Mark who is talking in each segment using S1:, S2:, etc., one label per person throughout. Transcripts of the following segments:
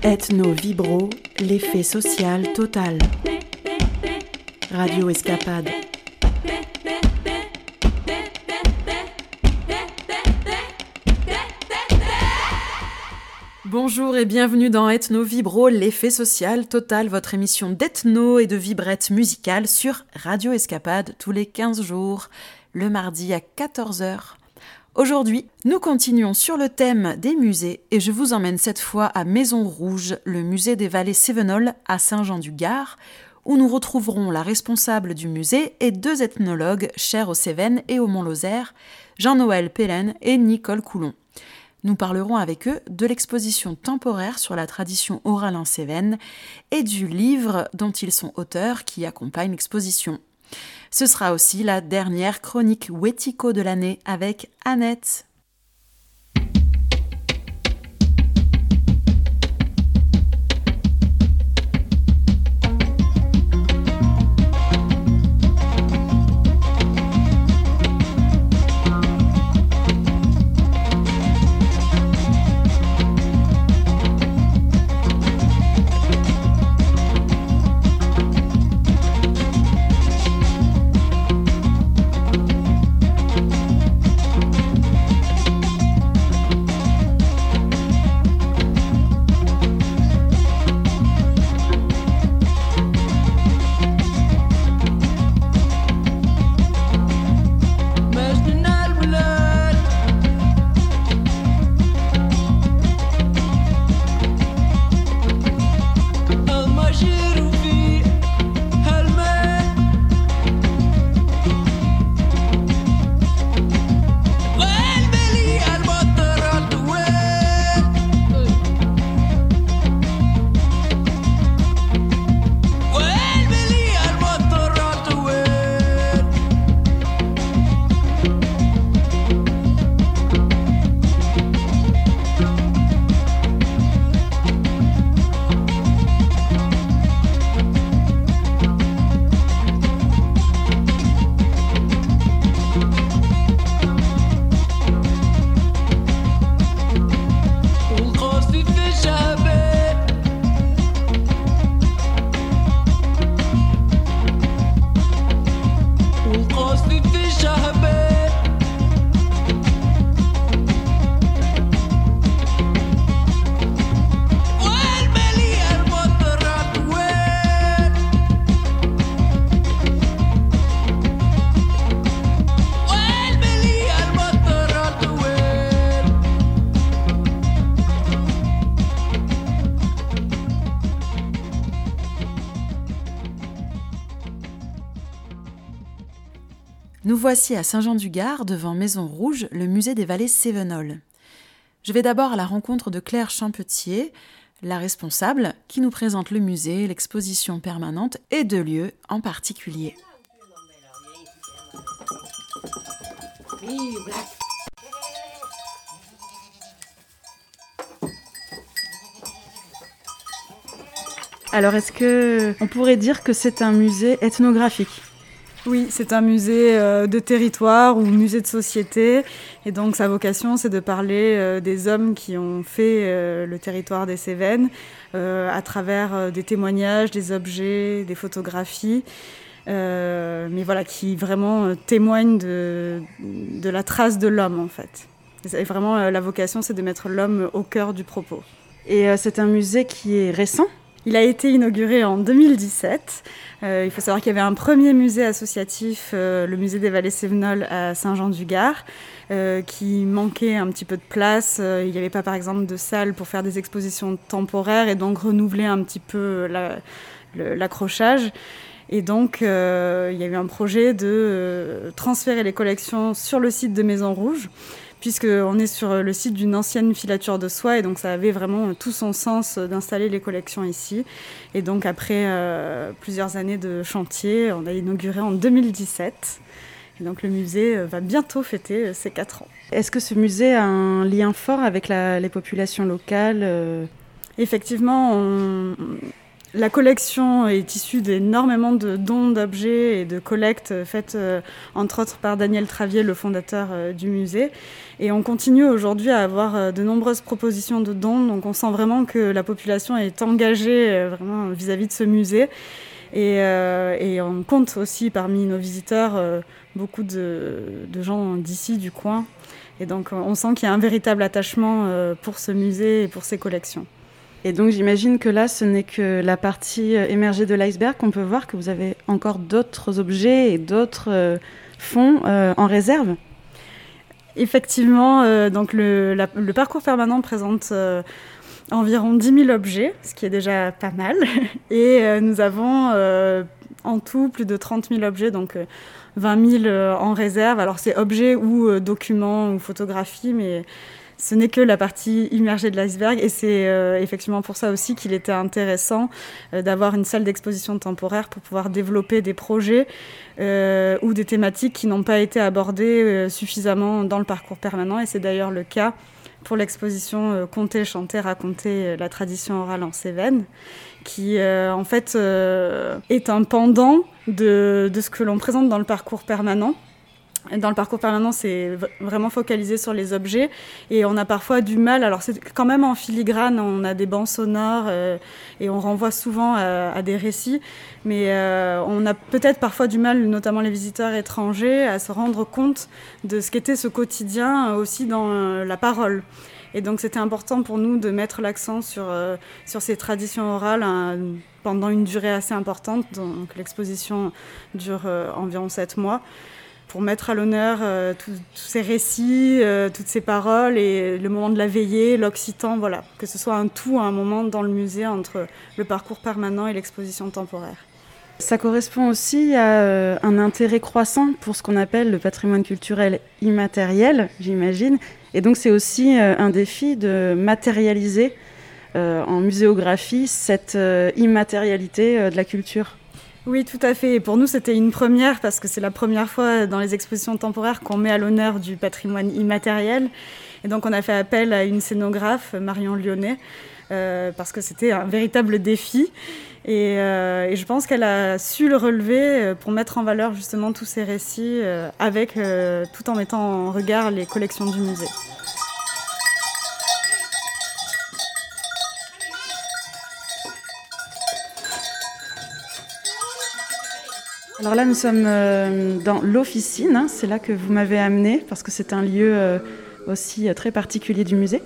S1: Ethno vibro, l'effet social total. Radio Escapade. Bonjour et bienvenue dans Ethno Vibro, l'effet social total, votre émission d'ethno et de vibrette musicale sur Radio Escapade tous les 15 jours, le mardi à 14h. Aujourd'hui, nous continuons sur le thème des musées et je vous emmène cette fois à Maison Rouge, le musée des vallées Cévenol à Saint-Jean-du-Gard, où nous retrouverons la responsable du musée et deux ethnologues chers aux Cévennes et au Mont-Lozère, Jean-Noël Pellen et Nicole Coulon. Nous parlerons avec eux de l'exposition temporaire sur la tradition orale en Cévennes et du livre dont ils sont auteurs qui accompagne l'exposition. Ce sera aussi la dernière chronique Wetico de l'année avec Annette. Voici à Saint-Jean-du-Gard, devant Maison Rouge, le musée des vallées Cévenol. Je vais d'abord à la rencontre de Claire Champetier, la responsable, qui nous présente le musée, l'exposition permanente et deux lieux en particulier. Alors, est-ce que on pourrait dire que c'est un musée ethnographique?
S2: Oui, c'est un musée euh, de territoire ou musée de société. Et donc sa vocation, c'est de parler euh, des hommes qui ont fait euh, le territoire des Cévennes à travers des témoignages, des objets, des photographies. mais voilà, qui vraiment témoignent de, de la trace de l'homme en fait. Et vraiment, la vocation, c'est de mettre l'homme au cœur du propos.
S1: Et c'est un musée qui est récent?
S2: Il a été inauguré en 2017. Euh, il faut savoir qu'il y avait un premier musée associatif, euh, le musée des Vallées Sévenol à Saint-Jean-du-Gard, euh, qui manquait un petit peu de place. il n'y avait pas, par exemple, de salle pour faire des expositions temporaires et donc renouveler un petit peu l'accrochage. Et donc, il y a eu un projet de transférer les collections sur le site de Maison Rouge puisqu'on est sur le site d'une ancienne filature de soie, et donc ça avait vraiment tout son sens d'installer les collections ici. Et donc après euh, plusieurs années de chantier, on a inauguré en 2017. Et donc le musée euh, va bientôt fêter euh, ses 4 ans.
S1: Est-ce que ce musée a un lien fort avec les populations locales
S2: Effectivement, la collection est issue d'énormément de dons d'objets et de collectes faites entre autres par Daniel Travier, le fondateur du musée. Et on continue aujourd'hui à avoir de nombreuses propositions de dons. Donc on sent vraiment que la population est engagée vraiment vis-à-vis -vis de ce musée. Et, on compte aussi parmi nos visiteurs beaucoup de, de gens d'ici, du coin. Et donc on sent qu'il y a un véritable attachement euh, pour ce musée et pour ses collections.
S1: Et donc j'imagine que là, ce n'est que la partie euh, émergée de l'iceberg qu'on peut voir, que vous avez encore d'autres objets et d'autres euh, fonds en réserve.
S2: Effectivement, donc le, le, parcours permanent présente environ 10 000 objets, ce qui est déjà pas mal. Et nous avons en tout plus de 30 000 objets, donc 20 000 euh, en réserve. Alors c'est objets ou euh, documents ou photographies, mais ce n'est que la partie immergée de l'iceberg et c'est euh, effectivement pour ça aussi qu'il était intéressant d'avoir une salle d'exposition temporaire pour pouvoir développer des projets ou des thématiques qui n'ont pas été abordées suffisamment dans le parcours permanent et c'est d'ailleurs le cas pour l'exposition Compter, chanter, raconter la tradition orale en Cévennes qui en fait est un pendant de, ce que l'on présente dans le parcours permanent. Dans le parcours permanent, c'est vraiment focalisé sur les objets et on a parfois du mal. Alors c'est quand même en filigrane, on a des bancs sonores euh, et on renvoie souvent à, des récits, mais euh, on a peut-être parfois du mal, notamment les visiteurs étrangers, à se rendre compte de ce qu'était ce quotidien aussi dans euh, la parole. Et donc c'était important pour nous de mettre l'accent sur, sur ces traditions orales pendant une durée assez importante. Donc l'exposition dure euh, environ sept mois pour mettre à l'honneur euh, tous ces récits, euh, toutes ces paroles et le moment de la veillée, l'occitan, voilà, que ce soit un tout, un moment dans le musée entre le parcours permanent et l'exposition temporaire.
S1: Ça correspond aussi à un intérêt croissant pour ce qu'on appelle le patrimoine culturel immatériel, j'imagine. Et donc c'est aussi un défi de matérialiser euh, en muséographie cette euh, immatérialité euh, de la culture.
S2: Oui, tout à fait. Et pour nous, c'était une première parce que c'est la première fois dans les expositions temporaires qu'on met à l'honneur du patrimoine immatériel. Et donc, on a fait appel à une scénographe, Marion Lyonnais, parce que c'était un véritable défi. Et, et je pense qu'elle a su le relever pour mettre en valeur justement tous ces récits avec, tout en mettant en regard les collections du musée.
S1: Alors là, nous sommes euh, dans l'officine. Hein. c'est là que vous m'avez amené parce que c'est un lieu euh, aussi euh, très particulier du musée.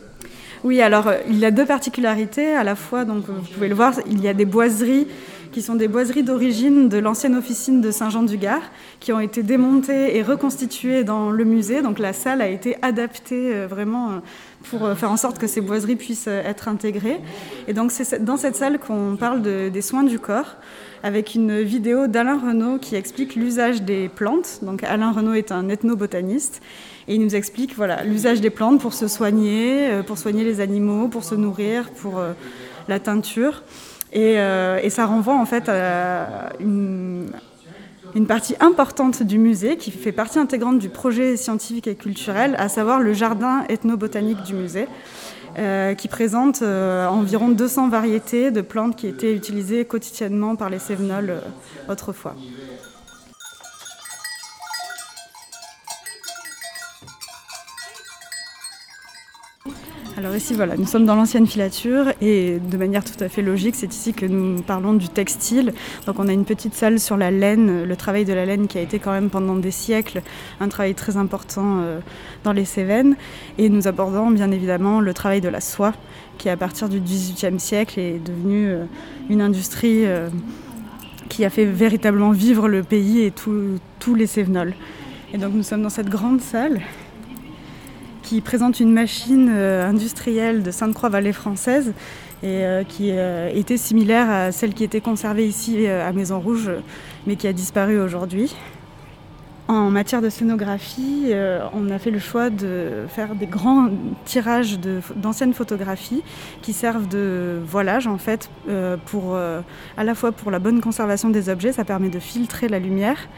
S2: Oui, alors il y a deux particularités. À la fois, donc vous pouvez le voir, il y a des boiseries qui sont des boiseries d'origine de l'ancienne officine de Saint-Jean-du-Gard, qui ont été démontées et reconstituées dans le musée. Donc la salle a été adaptée vraiment pour faire en sorte que ces boiseries puissent être intégrées. Et donc c'est dans cette salle qu'on parle des soins du corps avec une vidéo d'Alain Renaud qui explique l'usage des plantes. Donc Alain Renaud est un ethnobotaniste et il nous explique voilà l'usage des plantes pour se soigner, euh, pour soigner les animaux, pour se nourrir, pour euh, la teinture. Euh, et, ça renvoie en fait à une, une partie importante du musée qui fait partie intégrante du projet scientifique et culturel, à savoir le jardin ethnobotanique du musée. Euh, qui présente euh, environ 200 variétés de plantes qui étaient utilisées quotidiennement par les Cévenols euh, autrefois. Alors ici, voilà, nous sommes dans l'ancienne filature et de manière tout à fait logique, c'est ici que nous parlons du textile. Donc on a une petite salle sur la laine, le travail de la laine qui a été quand même pendant des siècles un travail très important euh, dans les Cévennes. Et nous abordons bien évidemment le travail de la soie qui à partir du XVIIIe siècle est devenu euh, une industrie euh, qui a fait véritablement vivre le pays et tous les Cévenols. Et donc nous sommes dans cette grande salle qui présente une machine euh, industrielle de Sainte-Croix-Vallée française et euh, qui euh, était similaire à celle qui était conservée ici à Maison Rouge, mais qui a disparu aujourd'hui. En matière de scénographie, on a fait le choix de faire des grands tirages d'anciennes photographies qui servent de voilage en fait, pour, à la fois pour la bonne conservation des objets, ça permet de filtrer la lumière,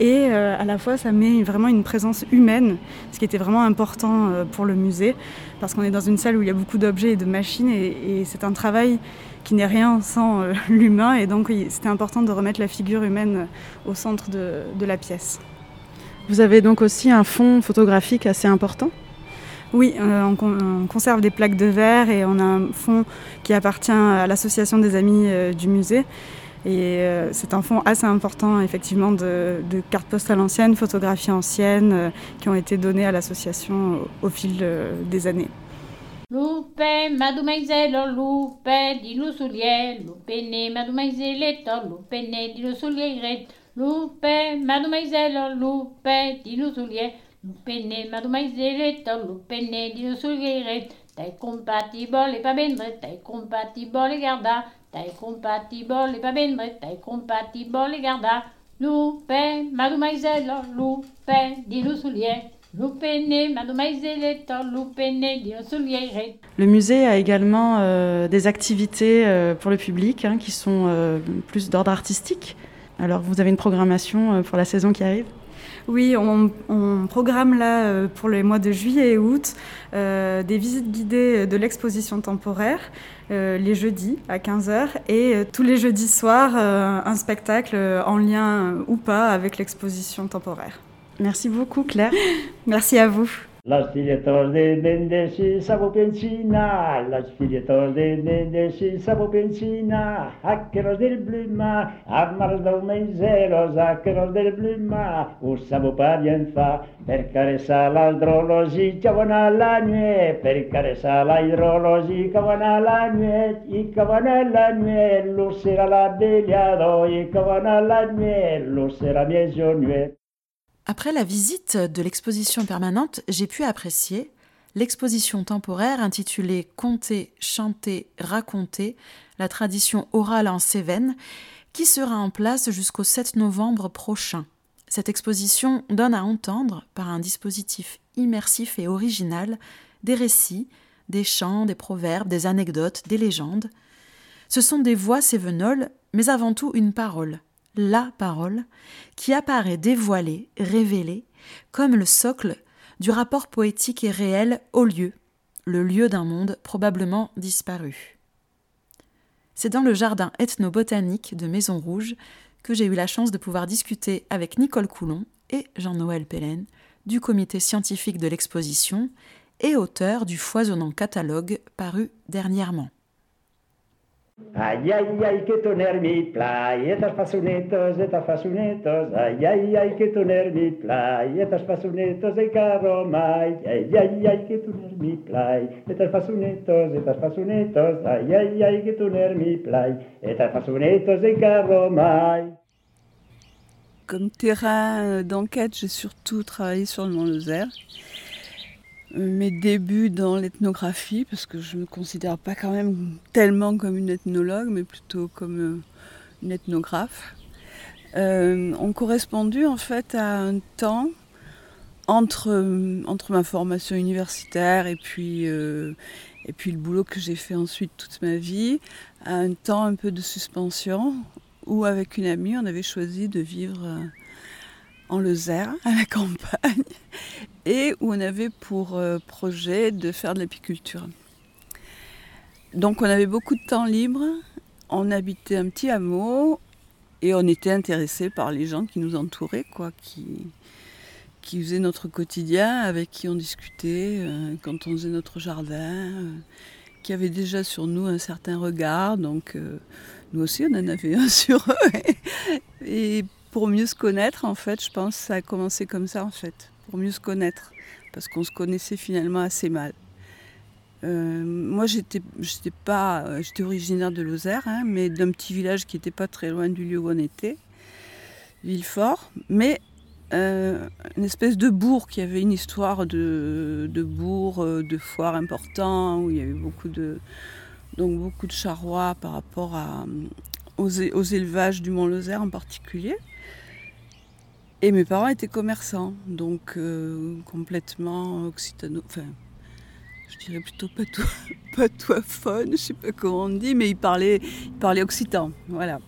S2: et à la fois ça met vraiment une présence humaine, ce qui était vraiment important pour le musée, parce qu'on est dans une salle où il y a beaucoup d'objets et de machines, et, c'est un travail qui n'est rien sans l'humain, et donc c'était important de remettre la figure humaine au centre de la pièce.
S1: Vous avez donc aussi un fond photographique assez important?
S2: Oui, euh, on, conserve des plaques de verre et on a un fonds qui appartient à l'association des amis euh, du musée. Et euh, c'est un fonds assez important, effectivement, de, cartes postales anciennes, photographies anciennes, qui ont été données à l'association au, fil des années.
S3: Lupe, mademoiselle, lupe, di lo soulier, lupe, mademoiselle, lupe, di lo soulier, lupe, mademoiselle, lupe, di lo soulier, Lupene, mademoiselle, lupene, di sullire, tai compatible e pas bendre, tai compatible e garda,
S1: Le musée a également euh, des activités euh, pour le public hein, qui sont euh, plus d'ordre artistique. Alors vous avez une programmation pour la saison qui arrive?
S2: Oui, on, programme là euh, pour les mois de juillet et août euh, des visites guidées de l'exposition temporaire euh, les jeudis à 15h et tous les jeudis soirs un spectacle en lien ou pas avec l'exposition temporaire.
S1: Merci beaucoup Claire.
S2: Merci à vous.
S4: Los filetos de Mendesi sabo pensina, los filetos de Mendesi sabo pensina, los del bluma, amars del meiselos, los del bluma, us sabo pas bien fa, per caressar l'hidrologia que van a la nuit, per caressar la hidrologia que van a la nuit, i que van a la nuit, lo sera la beliado, i que van a la nuit, lo sera mieso nuit.
S1: Après la visite de l'exposition permanente, j'ai pu apprécier l'exposition temporaire intitulée Conter, chanter, raconter, la tradition orale en Cévennes, qui sera en place jusqu'au 7 novembre prochain. Cette exposition donne à entendre, par un dispositif immersif et original, des récits, des chants, des proverbes, des anecdotes, des légendes. Ce sont des voix cévenoles, mais avant tout une parole, la parole, qui apparaît dévoilée, révélée, comme le socle du rapport poétique et réel au lieu, le lieu d'un monde probablement disparu. C'est dans le jardin ethnobotanique de Maison Rouge que j'ai eu la chance de pouvoir discuter avec Nicole Coulon et Jean-Noël Pellen du comité scientifique de l'exposition et auteur du foisonnant catalogue paru dernièrement.
S4: Ai, ai, ai, que mi plai, et tas passonetos, et tas passonetos, ai, ai, ai, que mi plai, et tas passonetos, e caro mai, ai, ai, ai, que mi plai, et tas passonetos, et tas passonetos, ai, ai, ai, que tu mi plai, et tas passonetos, e caro mai.
S5: Comme terrain d'enquête, j'ai surtout travaillé sur le Mont-Lozère mes débuts dans l'ethnographie, parce que je ne me considère pas quand même tellement comme une ethnologue, mais plutôt comme euh, une ethnographe, euh, ont correspondu en fait à un temps entre, euh, entre ma formation universitaire et puis, et puis le boulot que j'ai fait ensuite toute ma vie, à un temps un peu de suspension où avec une amie on avait choisi de vivre en Lozère, à la campagne, et où on avait pour euh, projet de faire de l'apiculture. Donc on avait beaucoup de temps libre, on habitait un petit hameau et on était intéressé par les gens qui nous entouraient, quoi, qui, qui faisaient notre quotidien, avec qui on discutait euh, quand on faisait notre jardin, euh, qui avaient déjà sur nous un certain regard. Donc nous aussi on en avait un sur eux. et pour mieux se connaître, en fait, je pense que ça a commencé comme ça, en fait, pour mieux se connaître, parce qu'on se connaissait finalement assez mal. Euh, moi, j'étais, pas, euh, j'étais originaire de Lozère, hein, mais d'un petit village qui n'était pas très loin du lieu où on était, Villefort, mais euh, une espèce de bourg qui avait une histoire de, bourg, de foire important, où il y avait beaucoup de, donc beaucoup de charrois par rapport aux, aux élevages du Mont-Lozère en particulier. Et mes parents étaient commerçants, donc euh, complètement occitano. Enfin, je dirais plutôt patois, je sais pas comment on dit, mais ils parlaient, ils parlaient occitan, voilà.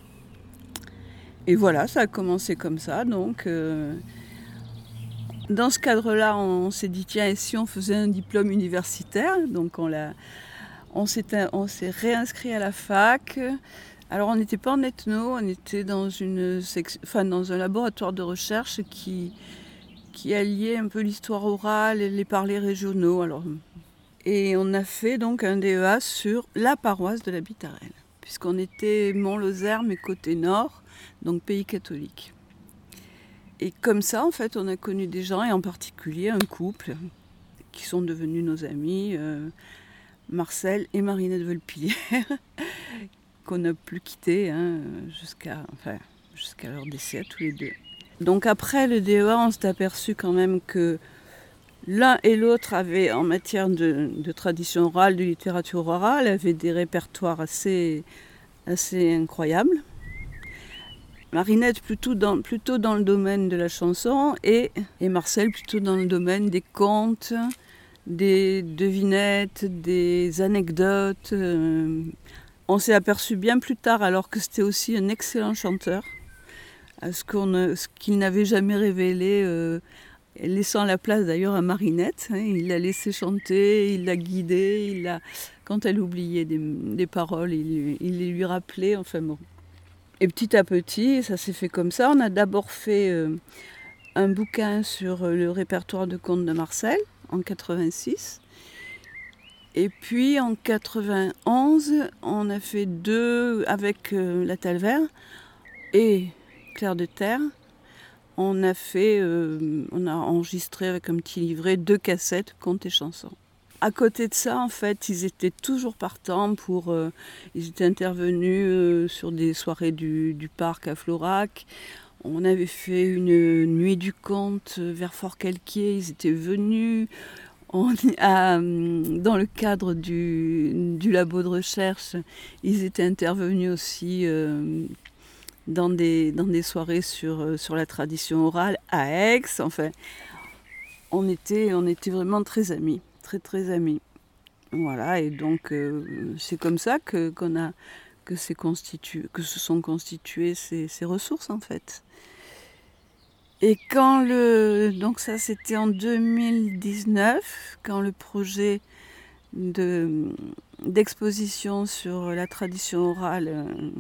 S5: Et voilà, ça a commencé comme ça. Donc, euh, dans ce cadre-là, on s'est dit tiens, et si on faisait un diplôme universitaire? Donc, on on s'est réinscrit à la fac. Alors, on n'était pas en ethno, on était dans une dans un laboratoire de recherche qui qui alliait un peu l'histoire orale et les parlers régionaux. Et on a fait donc un DEA sur la paroisse de la Bitarelle, puisqu'on était Mont-Lozère, mais côté nord, donc pays catholique. Et comme ça, en fait, on a connu des gens, et en particulier un couple, qui sont devenus nos amis, euh, Marcel et Marinette Volpillière, qu'on n'a plus quitté hein, jusqu'à enfin, jusqu'à leur décès, tous les deux. Donc après le DEA, on s'est aperçu quand même que l'un et l'autre avaient, en matière de, tradition orale, de littérature orale, avaient des répertoires assez, assez incroyables. Marinette plutôt dans, plutôt dans le domaine de la chanson et, et Marcel plutôt dans le domaine des contes, des devinettes, des anecdotes. Euh, on s'est aperçu bien plus tard, alors que c'était aussi un excellent chanteur, ce qu'il n'avait jamais révélé, euh, laissant la place d'ailleurs à Marinette. Hein. il l'a laissé chanter, il l'a guidée, il a, quand elle oubliait des, paroles, il, il, les lui rappelait. Enfin. Et petit à petit, ça s'est fait comme ça. On a d'abord fait euh, un bouquin sur le répertoire de contes de Marcel en 86. Et puis en 91, on a fait deux avec euh, la Talvert et Claire de Terre. On a fait, on a enregistré avec un petit livret deux cassettes contes et chansons. À côté de ça, en fait, ils étaient toujours partants pour. Euh, ils étaient intervenus euh, sur des soirées du, parc à Florac. On avait fait une nuit du conte vers Fort-Calquier. Ils étaient venus. On, dans le cadre du, labo de recherche, ils étaient intervenus aussi euh, dans, des, dans des soirées sur, sur la tradition orale à Aix. Enfin, on était, on était vraiment très amis très très amis. Voilà, et donc euh, c'est comme ça que, qu'on a, que se sont constituées ces, ces, ressources en fait. Et quand le. Donc ça c'était en 2019, quand le projet de, d'exposition sur la tradition orale euh,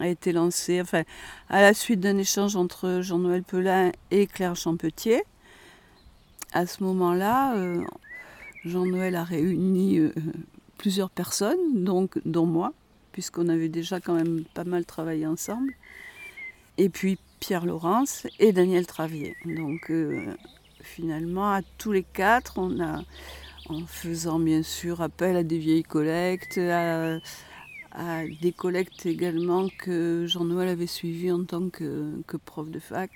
S5: a été lancé, enfin, à la suite d'un échange entre Jean-Noël Pelin et Claire Champetier. À ce moment-là, euh, Jean-Noël a réuni euh, plusieurs personnes, donc, dont moi, puisqu'on avait déjà quand même pas mal travaillé ensemble. Et puis Pierre Laurence et Daniel Travier. Donc euh, finalement, à tous les quatre, on a, en faisant bien sûr appel à des vieilles collectes, à, des collectes également que Jean-Noël avait suivies en tant que, prof de fac,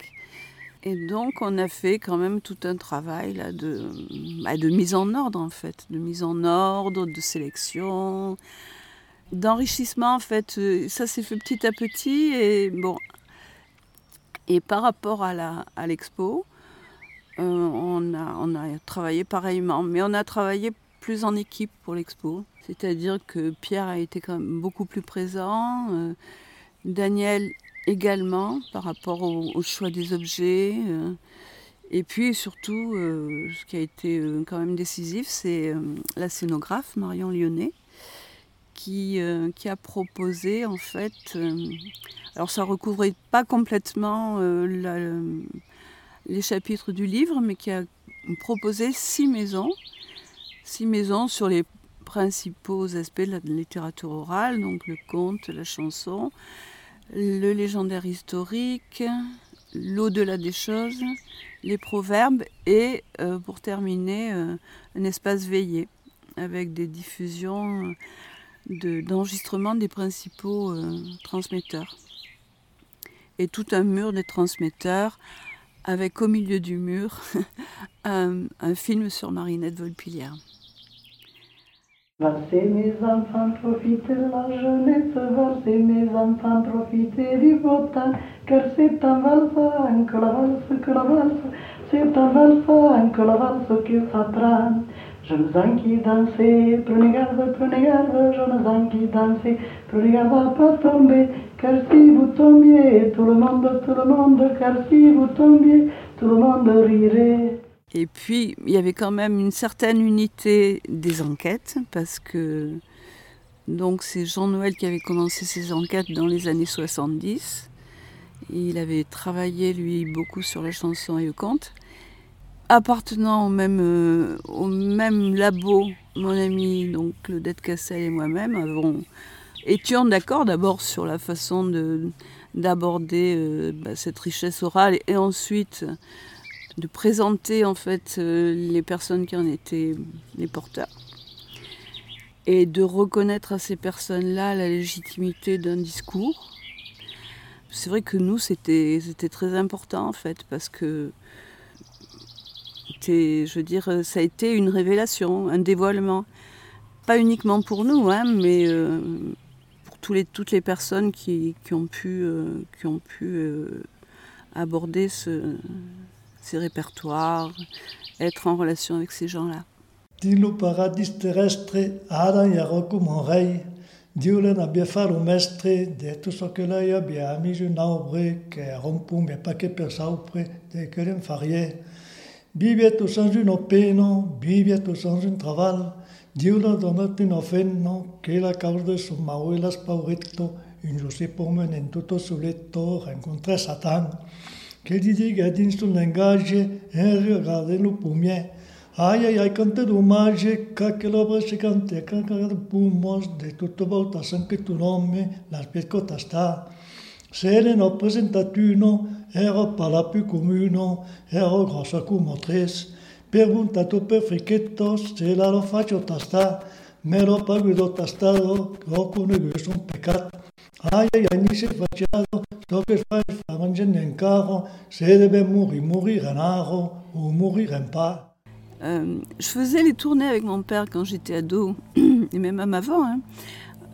S5: et donc on a fait quand même tout un travail là de, bah, de mise en ordre en fait, de mise en ordre, de sélection, d'enrichissement en fait. Euh, ça s'est fait petit à petit et bon. Et par rapport à l'expo, euh, on a travaillé pareillement, mais on a travaillé plus en équipe pour l'expo. C'est-à-dire que Pierre a été quand même beaucoup plus présent. Euh, Daniel également par rapport au, choix des objets. Euh, et puis surtout, ce qui a été quand même décisif, c'est la scénographe Marion Lyonnais qui, qui a proposé en fait, alors ça recouvrait pas complètement les chapitres du livre, mais qui a proposé six maisons, six maisons sur les principaux aspects de la littérature orale, donc le conte, la chanson, le légendaire historique, l'au-delà des choses, les proverbes et euh, pour terminer euh, un espace veillé avec des diffusions d'enregistrement des principaux euh, transmetteurs. Et tout un mur des transmetteurs avec au milieu du mur un, un film sur Marinette Volpillière.
S6: Valsez mes enfants, profitez de la jeunesse, valsez mes enfants, profitez du beau temps, car c'est un valsant que la valse, que la valse, c'est un valsant que la valse qui s'attrape. Jonathan qui dansait, prenez garde, prenez garde, Jonathan qui dansait, prenez garde à pas tomber, car si vous tombiez, tout le monde, tout le monde, car si vous tombiez, tout le monde rirait.
S5: Et puis, il y avait quand même une certaine unité des enquêtes, parce que donc c'est Jean-Noël qui avait commencé ses enquêtes dans les années 70. Il avait travaillé, lui, beaucoup sur la chanson et le conte appartenant au même, euh, au même labo, mon ami donc Claudette Cassel et moi-même avons étions d'accord d'abord sur la façon de d'aborder euh, bah, cette richesse orale et, ensuite de présenter en fait euh, les personnes qui en étaient les porteurs et de reconnaître à ces personnes-là la légitimité d'un discours. C'est vrai que nous c'était c'était très important en fait parce que je veux dire, ça a été une révélation, un dévoilement. Pas uniquement pour nous, hein, mais euh, pour tous les, toutes les personnes qui, qui ont pu, euh, qui ont pu euh, aborder ce, ces répertoires, être en relation avec ces gens-là.
S7: Dilo paradis terrestre, aran yaroku monrei, Dieu n'abbia faro mestre, de tout ce que là y a bien mis une aubre, que rompu mais pas que per saupre, de que l'en vive tu sans una pena, vive tu sans un trabal, Dieu la dona tu no fent, no, que la causa de son mau e las paureto, un josé pomen en tutto su letto, rencontre Satan, que li diga dins un engage, «Eh, en regale lo pumie, Ai, ai, ai, cante d'homage, ca que l'obra se cante, ca que de pumos, de tutto volta, sempre tu nome, l'aspetto t'està. Se ne no presenta tu,
S5: no, je faisais les tournées avec mon père quand j'étais ado, et même avant. Hein.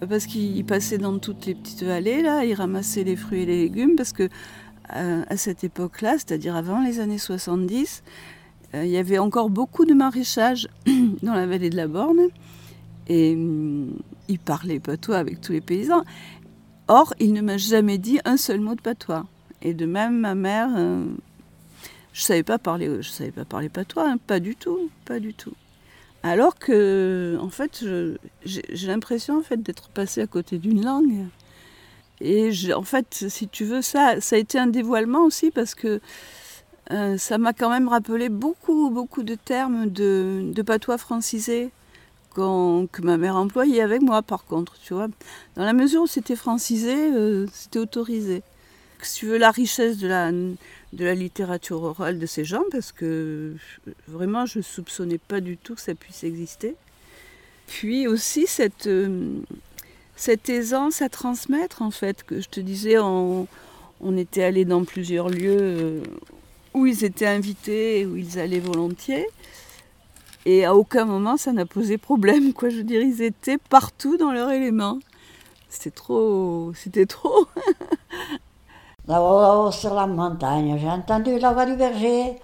S5: parce qu'il passait dans toutes les petites vallées, là, il ramassait les fruits et les légumes, parce que à cette époque-là, c'est-à-dire avant les années 70, euh, il y avait encore beaucoup de maraîchage dans la vallée de la Borne, et hum, il parlait patois avec tous les paysans. Or, il ne m'a jamais dit un seul mot de patois. Et de même, ma mère, euh, je savais pas parler, je savais pas parler patois, hein, pas du tout, pas du tout. Alors que, en fait, j'ai l'impression en fait, d'être passé à côté d'une langue. Et en fait, si tu veux, ça, ça a été un dévoilement aussi parce que euh, ça m'a quand même rappelé beaucoup, beaucoup de termes de, patois francisé que ma mère employait avec moi, par contre, tu vois. Dans la mesure où c'était francisé, euh, c'était autorisé. Si tu veux, la richesse de la, de la littérature orale de ces gens parce que vraiment je ne soupçonnais pas du tout que ça puisse exister. Puis aussi cette, euh, cette aisance à transmettre en fait, que je te disais, on, était allé dans plusieurs lieux euh, où ils étaient invités, où ils allaient volontiers. Et à aucun moment ça n'a posé problème, quoi. Je veux dire, ils étaient partout dans leur élément. C'était trop, c'était trop.
S8: Là-haut sur la montagne, j'ai entendu la voix du berger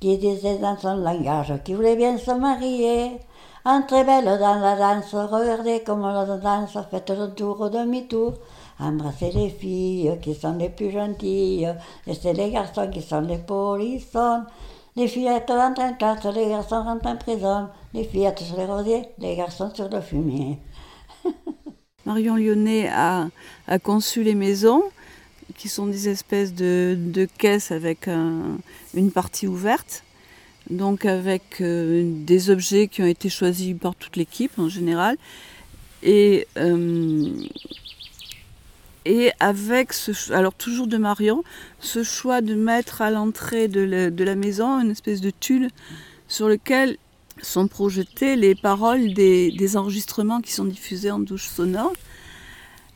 S8: qui disait dans son langage qu'il voulait bien se marier. Entrez belle dans la danse, regardez comme la danse, faites le tour demi-tour. Embrassez les filles qui sont les plus gentilles, laissez les garçons qui sont les polissons. Les fillettes rentrent en classe, les garçons rentrent en prison. Les fillettes sur les rosiers, les garçons sur le fumier.
S5: Marion Lyonnais a, a conçu les maisons qui sont des espèces de, de caisses avec une partie ouverte, donc avec euh, des objets qui ont été choisis par toute l'équipe en général, et, euh, et avec ce, alors toujours de Marion, ce choix de mettre à l'entrée de, la maison une espèce de tulle sur lequel sont projetées les paroles des, des enregistrements qui sont diffusés en douche sonore.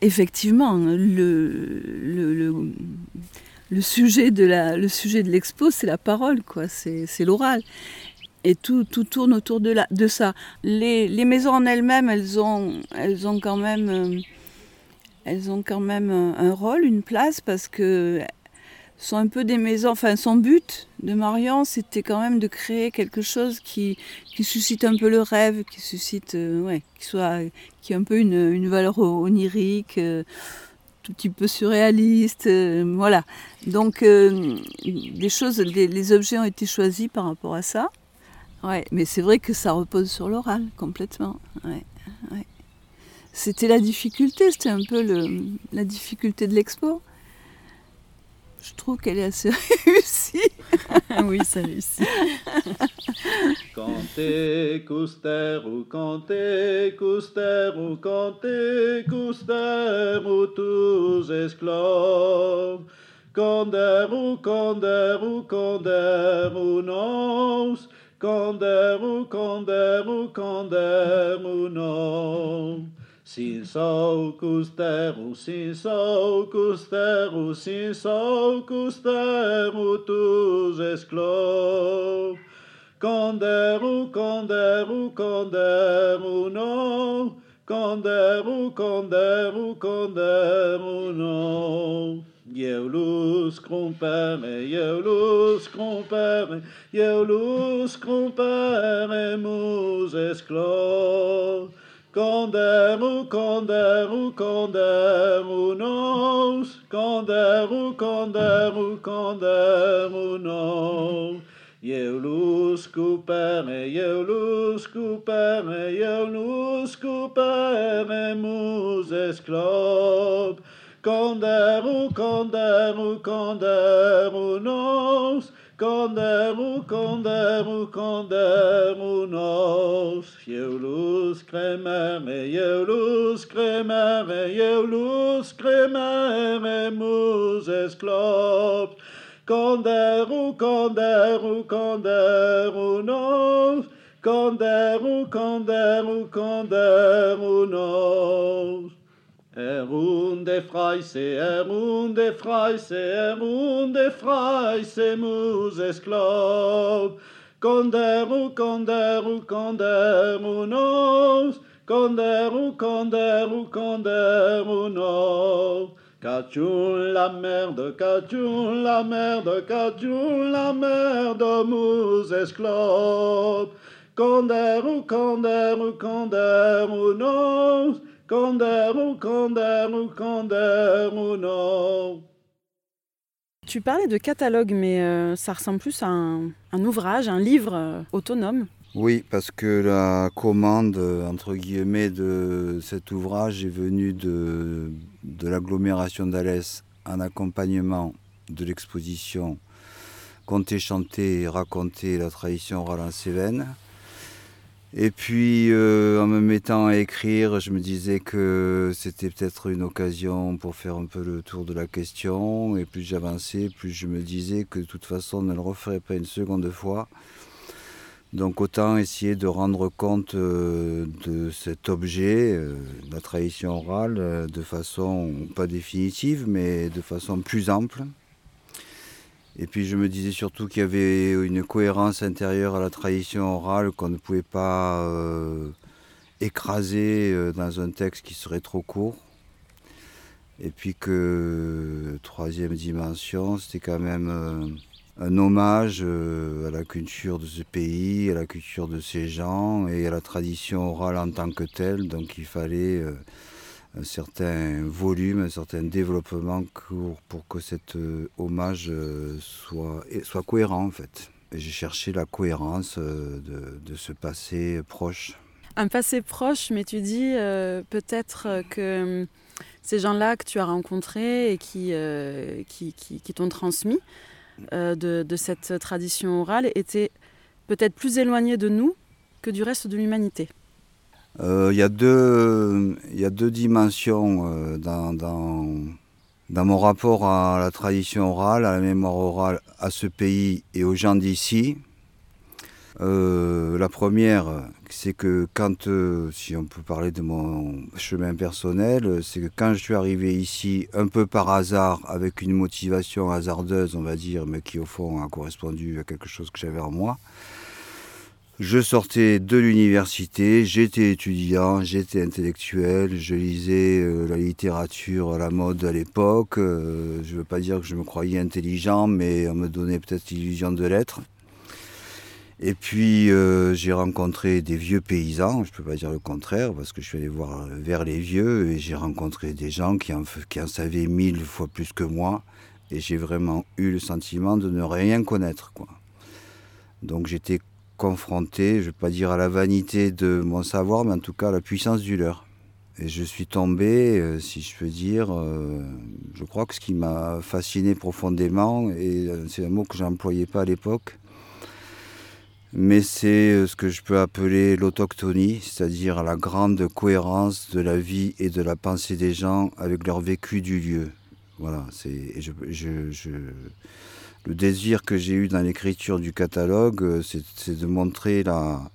S5: Effectivement, le, le, sujet de la, le sujet de l'expo, c'est la parole, quoi, c'est, l'oral. Et tout, tout, tourne autour de, la, de ça. Les, les maisons en elles-mêmes, elles ont, elles ont quand même, euh, elles ont quand même un, rôle, une place, parce que sont un peu des maisons. Enfin, son but de Marion, c'était quand même de créer quelque chose qui, qui suscite un peu le rêve, qui suscite, euh, ouais, qui soit, qui a un peu une, une valeur onirique, euh, tout petit peu surréaliste, euh, voilà. Donc, des choses, les objets ont été choisis par rapport à ça. Ouais, mais c'est vrai que ça repose sur l'oral complètement. Ouais, ouais. C'était la difficulté, c'était un peu la difficulté de l'expo je trouve qu'elle est assez réussie.
S1: oui, ça réussit.
S9: Cantez, couster ou cantez, couster ou cantez, couster ou tous esclaves. Cander ou cander ou cander ou nos, cander ou cander ou cander ou nos. Sin sau custeru, sin sau custeru, sin sau custeru tus esclov. Canderu, canderu, canderu no, canderu, canderu, canderu no. Jeulus compere, Jeulus compere, Jeulus compere mus esclov. Canderu, canderu, canderu nos, canderu, canderu, canderu nos. Jeulus cupere, Jeulus cupere, Jeulus cupere mus esclop. Canderu, canderu, canderu nos, Canderu, canderu, canderu nos. Jeulus cremere, jeulus cremere, jeulus cremere mus esclops. Canderu, canderu, canderu nos. Canderu nos. Erunde freise, erunde freise, erunde freise mus esclov. Conderu, conderu, conderu nos, conderu, conderu, conderu nos. Cachun la merde, cachun la merde, cachun la merde mus esclov. Conderu, conderu, conderu nos,
S1: tu parlais de catalogue, mais euh, ça ressemble plus à un, ouvrage, un livre euh, autonome.
S10: Oui, parce que la commande, entre guillemets, de cet ouvrage est venue de, de l'agglomération d'Alès en accompagnement de l'exposition Compter, chanter et raconter la tradition orale en Cévennes. Et puis, euh, en me mettant à écrire, je me disais que c'était peut-être une occasion pour faire un peu le tour de la question. Et plus j'avançais, plus je me disais que de toute façon, on ne le referait pas une seconde fois. Donc autant essayer de rendre compte euh, de cet objet, euh, la tradition orale, de façon pas définitive, mais de façon plus ample. Et puis je me disais surtout qu'il y avait une cohérence intérieure à la tradition orale qu'on ne pouvait pas euh, écraser euh, dans un texte qui serait trop court. Et puis que troisième dimension, c'était quand même euh, un hommage à la culture de ce pays, à la culture de ces gens et à la tradition orale en tant que telle. Donc il fallait un certain volume, un certain développement pour, que cet euh, hommage euh, soit, soit cohérent en fait. J'ai cherché la cohérence euh, de, de, ce passé proche.
S1: Un passé proche, mais tu dis peut-être que ces gens-là que tu as rencontrés et qui, qui, qui, qui t'ont transmis de, de, cette tradition orale étaient peut-être plus éloignés de nous que du reste de l'humanité.
S10: Euh, il y, a deux, y a deux dimensions euh, dans, dans, dans, mon rapport à la tradition orale, à la mémoire orale, à ce pays et aux gens d'ici. Euh, la première, c'est que quand, si on peut parler de mon chemin personnel, c'est que quand je suis arrivé ici, un peu par hasard, avec une motivation hasardeuse, on va dire, mais qui au fond a correspondu à quelque chose que j'avais en moi, Je sortais de l'université, j'étais étudiant, j'étais intellectuel, je lisais euh, la littérature à la mode à l'époque. Euh, je ne veux pas dire que je me croyais intelligent, mais on me donnait peut-être l'illusion de l'être. Et puis euh, j'ai rencontré des vieux paysans, je ne peux pas dire le contraire, parce que je suis allé voir vers les vieux et j'ai rencontré des gens qui en, qui en savaient mille fois plus que moi. Et j'ai vraiment eu le sentiment de ne rien connaître. Quoi. Donc j'étais confronté, je ne vais pas dire à la vanité de mon savoir, mais en tout cas à la puissance du leur. Et je suis tombé, euh, si je peux dire, euh, je crois que ce qui m'a fasciné profondément, et euh, c'est un mot que je n'employais pas à l'époque, mais c'est ce que je peux appeler l'autochtonie, c'est-à-dire la grande cohérence de la vie et de la pensée des gens avec leur vécu du lieu. Voilà, c'est, je, le désir que j'ai eu dans l'écriture du catalogue, euh, c'est de montrer à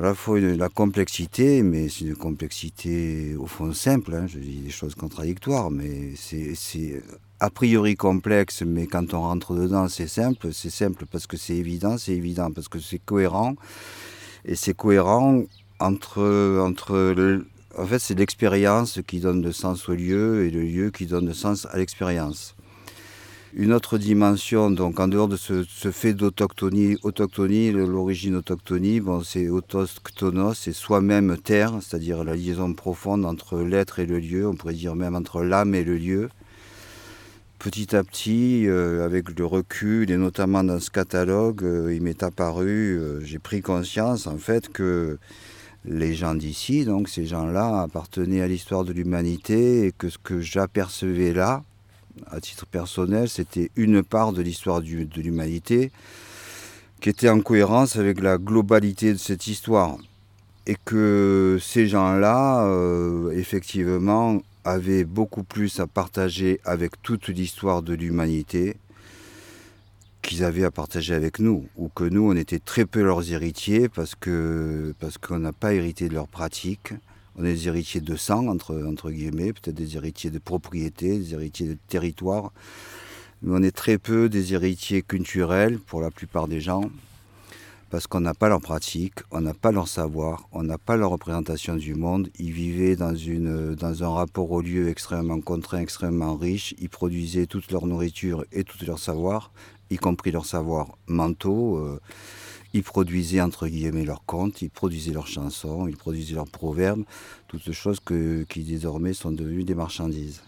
S10: la fois la complexité, mais c'est une complexité au fond simple. Hein, je dis des choses contradictoires, mais c'est a priori complexe, mais quand on rentre dedans, c'est simple. C'est simple parce que c'est évident, c'est évident parce que c'est cohérent. Et c'est cohérent entre, en fait, c'est l'expérience qui donne le sens au lieu et le lieu qui donne le sens à l'expérience. Une autre dimension, donc en dehors de ce, fait d'autochtonie, autochtonie, l'origine autochtonie, bon, c'est autochtonos, c'est soi-même terre, c'est-à-dire la liaison profonde entre l'être et le lieu, on pourrait dire même entre l'âme et le lieu. Petit à petit, euh, avec le recul, et notamment dans ce catalogue, euh, il m'est apparu, euh, j'ai pris conscience en fait que les gens d'ici, donc ces gens-là, appartenaient à l'histoire de l'humanité et que ce que j'apercevais là, à titre personnel, c'était une part de l'histoire de l'humanité qui était en cohérence avec la globalité de cette histoire. Et que ces gens-là, euh, effectivement, avaient beaucoup plus à partager avec toute l'histoire de l'humanité qu'ils avaient à partager avec nous, ou que nous, on était très peu leurs héritiers parce parce qu'on n'a pas hérité de leurs pratiques, on est des héritiers de sang, entre, entre guillemets, peut-être des héritiers de propriété, des héritiers de territoire. Mais on est très peu des héritiers culturels pour la plupart des gens, parce qu'on n'a pas leur pratique, on n'a pas leur savoir, on n'a pas leur représentation du monde. Ils vivaient dans, une, dans un rapport au lieu extrêmement contraint, extrêmement riche. Ils produisaient toute leur nourriture et tout leur savoir, y compris leur savoir mentaux. Euh, ils produisaient entre guillemets leurs contes, ils produisaient leurs chansons, ils produisaient leurs proverbes, toutes choses qui désormais sont devenues des marchandises.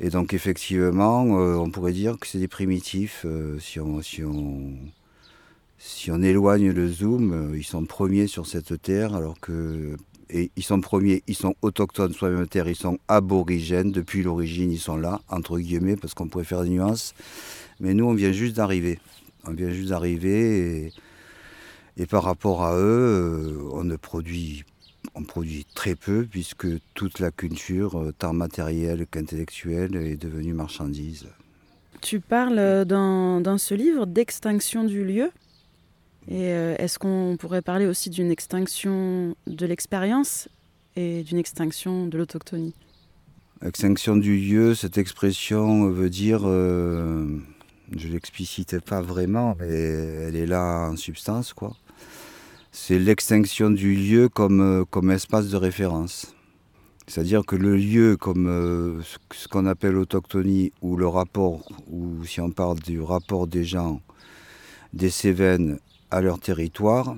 S10: Et donc effectivement, euh, on pourrait dire que c'est des primitifs. Euh, si, on, éloigne le zoom, euh, ils sont premiers sur cette terre, alors que et ils sont premiers, ils sont autochtones sur la même terre, ils sont aborigènes depuis l'origine, ils sont là entre guillemets parce qu'on pourrait faire des nuances. Mais nous, on vient juste d'arriver. On vient juste d'arriver et, par rapport à eux, euh, on ne produit, on produit très peu puisque toute la culture, euh, tant matérielle qu'intellectuelle, est devenue marchandise.
S2: Tu parles euh, dans, dans ce livre d'extinction du lieu. Et est-ce qu'on pourrait parler aussi d'une extinction de l'expérience et d'une extinction de l'autochtonie?
S10: Extinction du lieu, cette expression veut dire je l'explicite pas vraiment, mais elle est là en substance, quoi. C'est l'extinction du lieu comme, euh, espace de référence. C'est-à-dire que le lieu, comme euh, ce qu'on appelle autochtonie, ou le rapport, ou si on parle du rapport des gens, des Cévennes à leur territoire,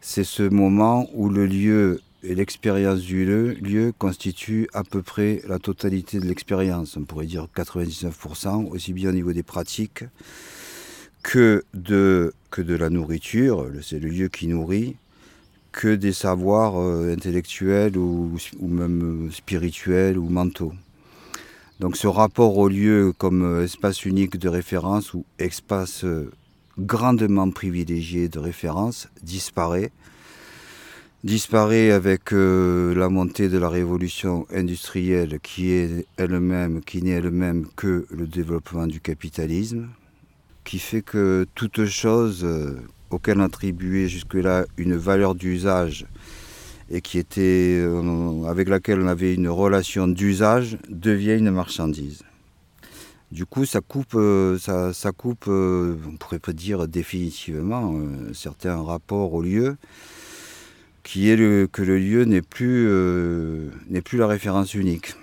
S10: c'est ce moment où le lieu l'expérience du lieu, constitue à peu près la totalité de l'expérience. On pourrait dire 99%, aussi bien au niveau des pratiques que de, la nourriture, c'est le lieu qui nourrit, que des savoirs euh, intellectuels ou, même spirituels ou mentaux. Donc ce rapport au lieu comme euh, espace unique de référence ou espace euh, grandement privilégié de référence disparaît disparaît avec euh, la montée de la révolution industrielle qui est elle-même, qui n'est elle-même que le développement du capitalisme, qui fait que toute chose euh, auquel on attribuait jusque-là une valeur d'usage et qui était euh, avec laquelle on avait une relation d'usage devient une marchandise. Du coup, ça coupe, ça, coupe on pourrait pas dire définitivement, certains rapports au lieu, qui est le, que le lieu n'est plus, euh, plus la référence unique.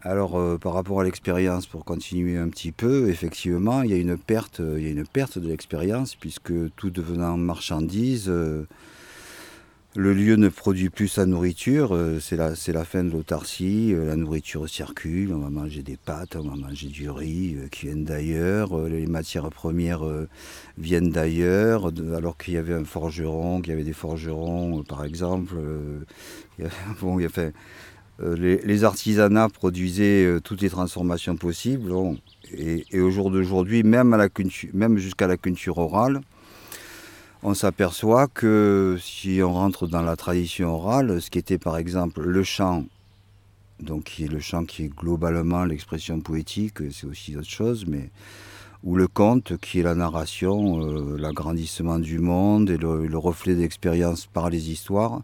S10: Alors, euh, par rapport à l'expérience, pour continuer un petit peu, effectivement, il y a une perte, euh, il y a une perte de l'expérience, puisque tout devenant marchandise, le lieu ne produit plus sa nourriture, euh, c'est la, fin de l'autarcie, euh, la nourriture circule, on va manger des pâtes, on va manger du riz euh, qui viennent d'ailleurs, les matières premières viennent d'ailleurs, alors qu'il y avait un forgeron, qu'il y avait des forgerons, par exemple. les, artisanats produisaient toutes les transformations possibles. et, au jour d'aujourd'hui, même jusqu'à la culture orale, on s'aperçoit que si on rentre dans la tradition orale, ce qui était par exemple le chant, donc qui est le chant qui est globalement l'expression poétique, c'est aussi autre chose, mais ou le conte qui est la narration, euh, l'agrandissement du monde et le, le reflet d'expérience par les histoires,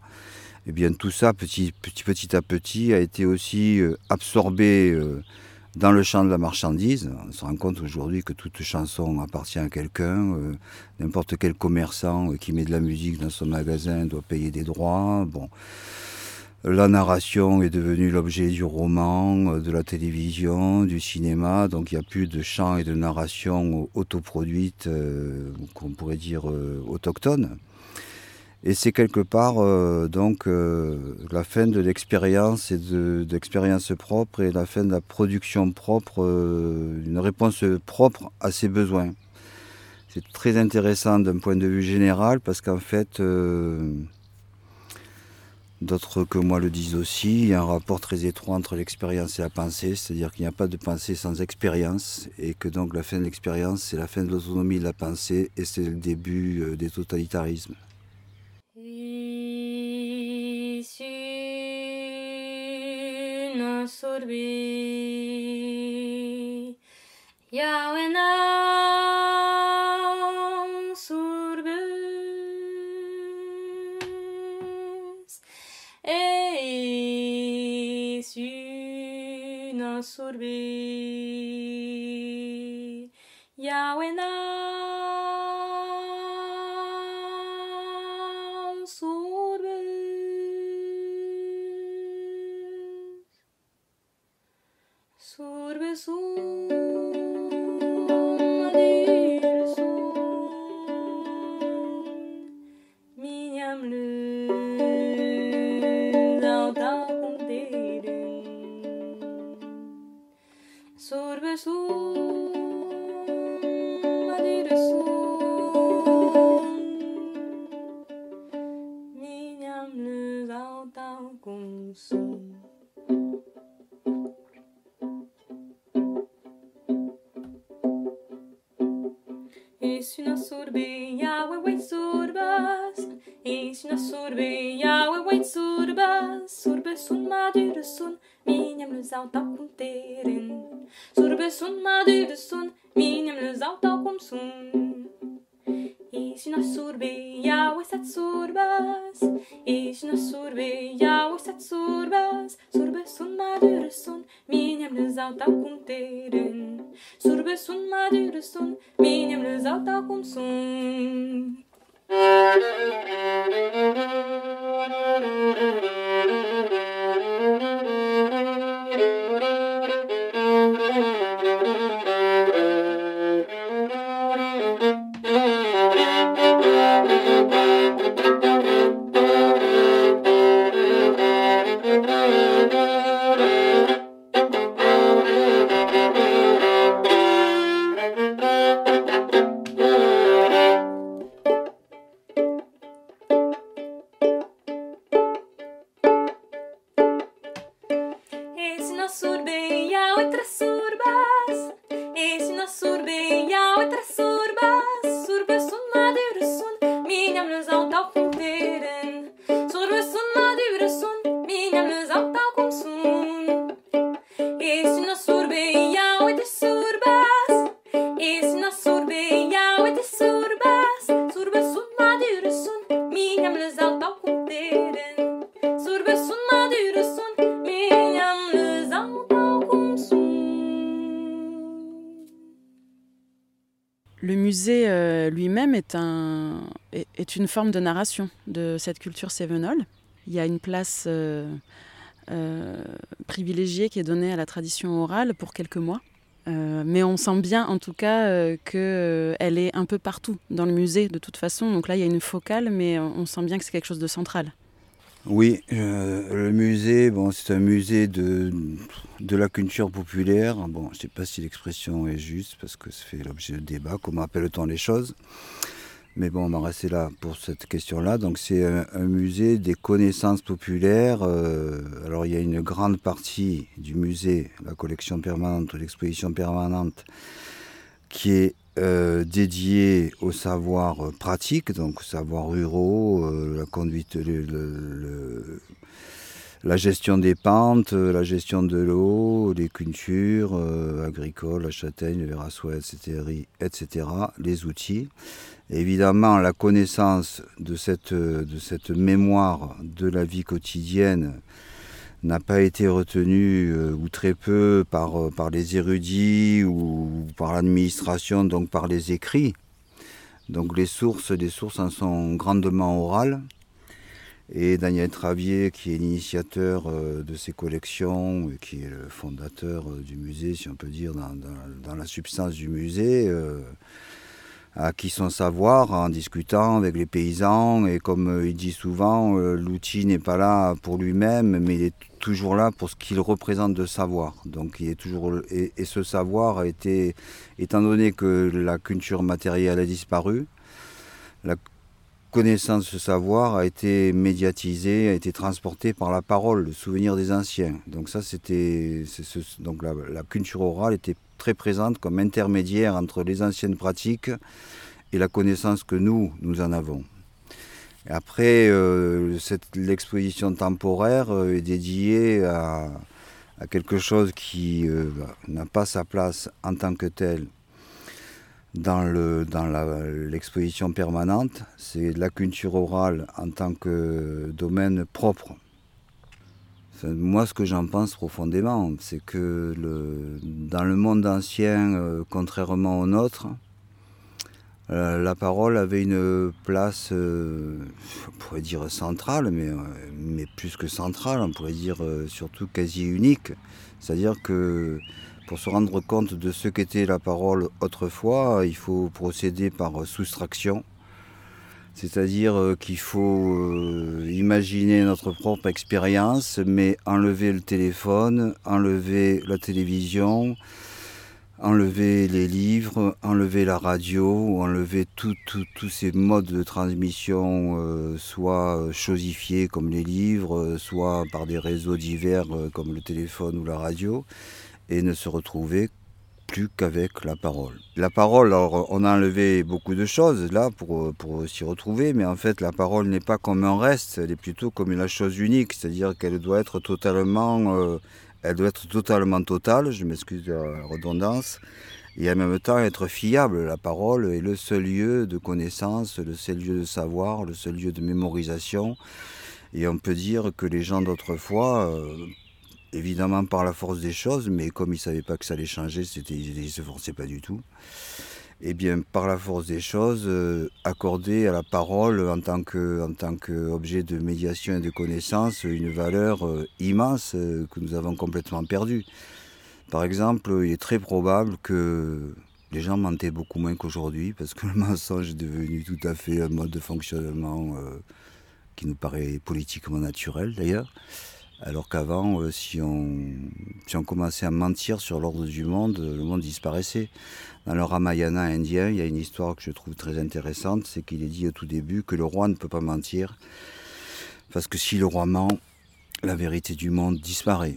S10: et bien tout ça petit, petit, petit à petit a été aussi euh, absorbé euh, dans le champ de la marchandise. On se rend compte aujourd'hui que toute chanson appartient à quelqu'un. euh, N'importe quel commerçant euh, qui met de la musique dans son magasin doit payer des droits. La narration est devenue l'objet du roman, euh, de la télévision, du cinéma, donc il n'y a plus de chant et de narration autoproduite, euh, qu'on pourrait dire euh, autochtone. Et c'est quelque part euh, donc euh, la fin de l'expérience et de, l'expérience propre et la fin de la production propre, euh, une réponse propre à ses besoins. C'est très intéressant d'un point de vue général parce qu'en fait, d'autres que moi le disent aussi, il y a un rapport très étroit entre l'expérience et la pensée, c'est-à-dire qu'il n'y a pas de pensée sans expérience et que donc la fin de l'expérience, c'est la fin de l'autonomie de la pensée et c'est le début des totalitarismes.
S11: sina sorbi. Yawena sorbes e sina sorbi. Yawena
S1: musée euh, lui-même est, un, est, une forme de narration de cette culture sévenole. Il y a une place euh, euh, privilégiée qui est donnée à la tradition orale pour quelques mois. Mais on sent bien en tout cas qu'elle est un peu partout dans le musée de toute façon. Donc là, il y a une focale, mais on sent bien que c'est quelque chose de central.
S10: Oui, euh, le musée, bon, c'est un musée de, la culture populaire. Bon, je ne sais pas si l'expression est juste parce que ça fait l'objet de débat. Comment appelle-t-on les choses Mais bon, on va rester là pour cette question-là. Donc, c'est un, musée des connaissances populaires. Euh, alors, il y a une grande partie du musée, la collection permanente, l'exposition permanente, qui est euh, dédié au savoir euh, pratique, donc savoir ruraux, euh, la conduite, la gestion des pentes, la gestion de l'eau, les cultures agricoles, la châtaigne, le soie, etc., etc., les outils. Évidemment, la connaissance de cette mémoire de la vie quotidienne n'a pas été retenue euh, ou très peu par, euh, les érudits ou par l'administration, donc par les écrits. Donc les sources, les sources en sont grandement orales. Et Daniel Travier, qui est l'initiateur euh, de ces collections, et qui est le fondateur du musée, si on peut dire, dans, la substance du musée, a acquis son savoir en discutant avec les paysans. Et comme il dit souvent, l'outil n'est pas là pour lui-même, mais il est toujours là pour ce qu'il représente de savoir. Donc il est toujours et, ce savoir a été, étant donné que la culture matérielle a disparu, la connaissance ce savoir a été médiatisée, a été transportée par la parole, le souvenir des anciens. Donc ça, c'était, donc la, la culture orale était très présente comme intermédiaire entre les anciennes pratiques et la connaissance que nous, nous en avons. Après, euh, l'exposition temporaire euh, est dédiée à, quelque chose qui euh, n'a pas sa place en tant que tel dans l'exposition permanente, c'est la culture orale en tant que domaine propre. Moi, ce que j'en pense profondément, c'est que dans le monde ancien, contrairement au nôtre, euh, la parole avait une place, euh, on pourrait dire centrale, mais, euh, mais plus que centrale, on pourrait dire surtout quasi unique. C'est-à-dire que pour se rendre compte de ce qu'était la parole autrefois, il faut procéder par soustraction. C'est-à-dire qu'il faut imaginer notre propre expérience, mais enlever le téléphone, enlever la télévision, enlever les livres, enlever la radio, enlever tous ces modes de transmission, euh, soit chosifiés comme les livres, euh, soit par des réseaux divers euh, comme le téléphone ou la radio, et ne se retrouver plus qu'avec la parole. La parole, alors on a enlevé beaucoup de choses là pour, pour s'y retrouver, mais en fait la parole n'est pas comme un reste, elle est plutôt comme une chose unique, c'est-à-dire qu'elle doit être totalement, euh, elle doit être totalement totale, je m'excuse de la redondance, et en même temps être fiable. La parole est le seul lieu de connaissance, le seul lieu de savoir, le seul lieu de mémorisation, et on peut dire que les gens d'autrefois, euh, évidemment par la force des choses, mais comme ils ne savaient pas que ça allait changer, ils ne se forçaient pas du tout. Et bien, par la force des choses, euh, accorder à la parole en tant, que, en tant qu'objet de médiation et de connaissance une valeur euh, immense euh, que nous avons complètement perdue. Par exemple, il est très probable que les gens mentaient beaucoup moins qu'aujourd'hui, parce que le mensonge est devenu tout à fait un mode de fonctionnement euh, qui nous paraît politiquement naturel d'ailleurs. Alors qu'avant, euh, si, on, si on commençait à mentir sur l'ordre du monde, le monde disparaissait. Dans le Ramayana indien, il y a une histoire que je trouve très intéressante, c'est qu'il est dit au tout début que le roi ne peut pas mentir, parce que si le roi ment, la vérité du monde disparaît.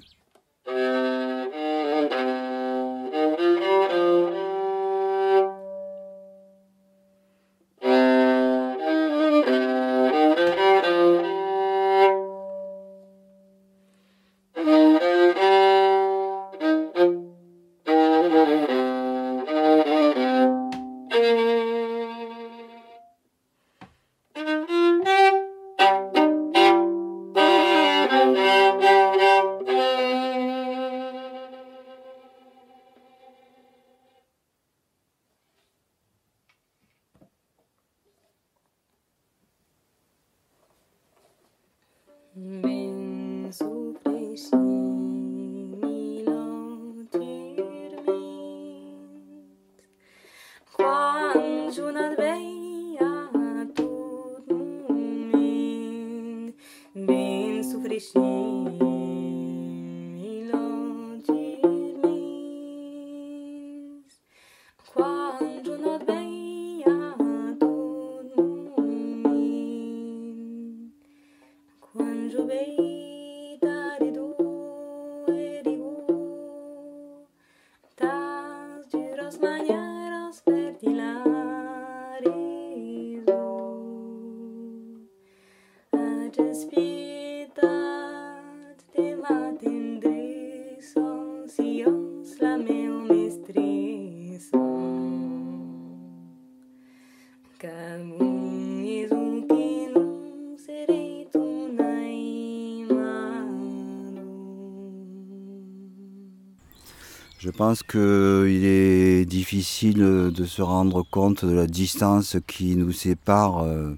S10: Je pense qu'il est difficile de se rendre compte de la distance qui nous sépare, euh,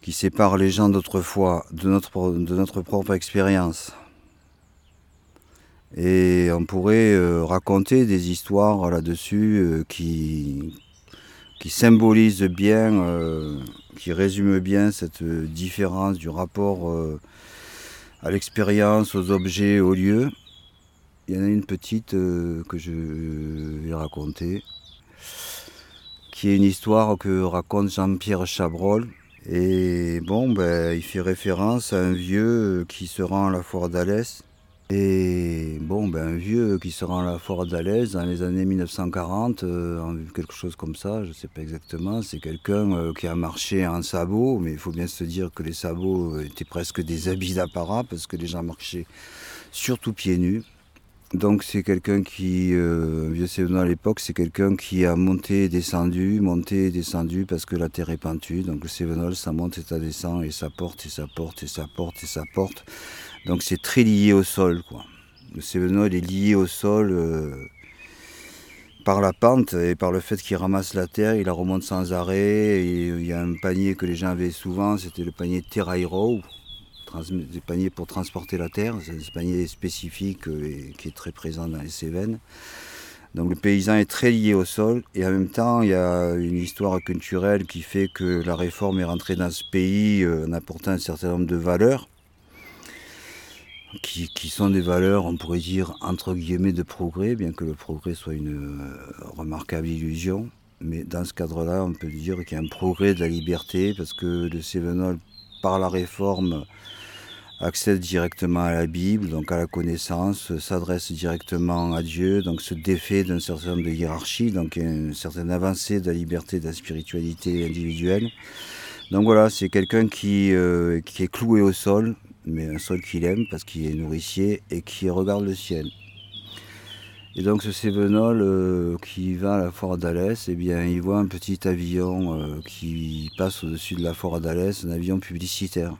S10: qui sépare les gens d'autrefois, de notre, propre expérience. Et on pourrait euh, raconter des histoires là-dessus euh, qui symbolisent bien, qui résument bien cette différence du rapport à l'expérience, aux objets, aux lieux. Il y en a une petite euh, que je vais raconter, qui est une histoire que raconte Jean-Pierre Chabrol. Et bon, ben, il fait référence à un vieux qui se rend à la foire d'Alès. Et bon, ben, un vieux qui se rend à la foire d'Alès dans les années 1940, euh, quelque chose comme ça, je ne sais pas exactement. C'est quelqu'un euh, qui a marché en sabots, mais il faut bien se dire que les sabots étaient presque des habits d'apparat parce que les gens marchaient surtout pieds nus. Donc c'est quelqu'un qui, euh, vieux Sévenol à l'époque, c'est quelqu'un qui a monté et descendu, monté et descendu parce que la terre est pentue. Donc le Sévenol, ça monte et ça descend et ça porte et ça porte et ça porte et ça porte. Donc c'est très lié au sol, quoi. Le Sévenol est lié au sol euh, par la pente et par le fait qu'il ramasse la terre, il la remonte sans arrêt. Il y a un panier que les gens avaient souvent, c'était le panier Terrairo des paniers pour transporter la terre. C'est un panier spécifique euh, qui est très présent dans les Cévennes. Donc le paysan est très lié au sol et en même temps il y a une histoire culturelle qui fait que la réforme est rentrée dans ce pays euh, en apportant un certain nombre de valeurs qui, sont des valeurs, on pourrait dire, entre guillemets de progrès, bien que le progrès soit une euh, remarquable illusion. Mais dans ce cadre-là, on peut dire qu'il y a un progrès de la liberté parce que le Cévenol, par la réforme, accède directement à la Bible, donc à la connaissance, s'adresse directement à Dieu, donc se défait d'un certain nombre de hiérarchies, donc une certaine avancée de la liberté, de la spiritualité individuelle. Donc voilà, c'est quelqu'un qui, euh, qui est cloué au sol, mais un sol qu'il aime parce qu'il est nourricier et qui regarde le ciel. Et donc ce Sévenol euh, qui va à la foire d'Alès, eh bien il voit un petit avion euh, qui passe au-dessus de la foire d'Alès, un avion publicitaire.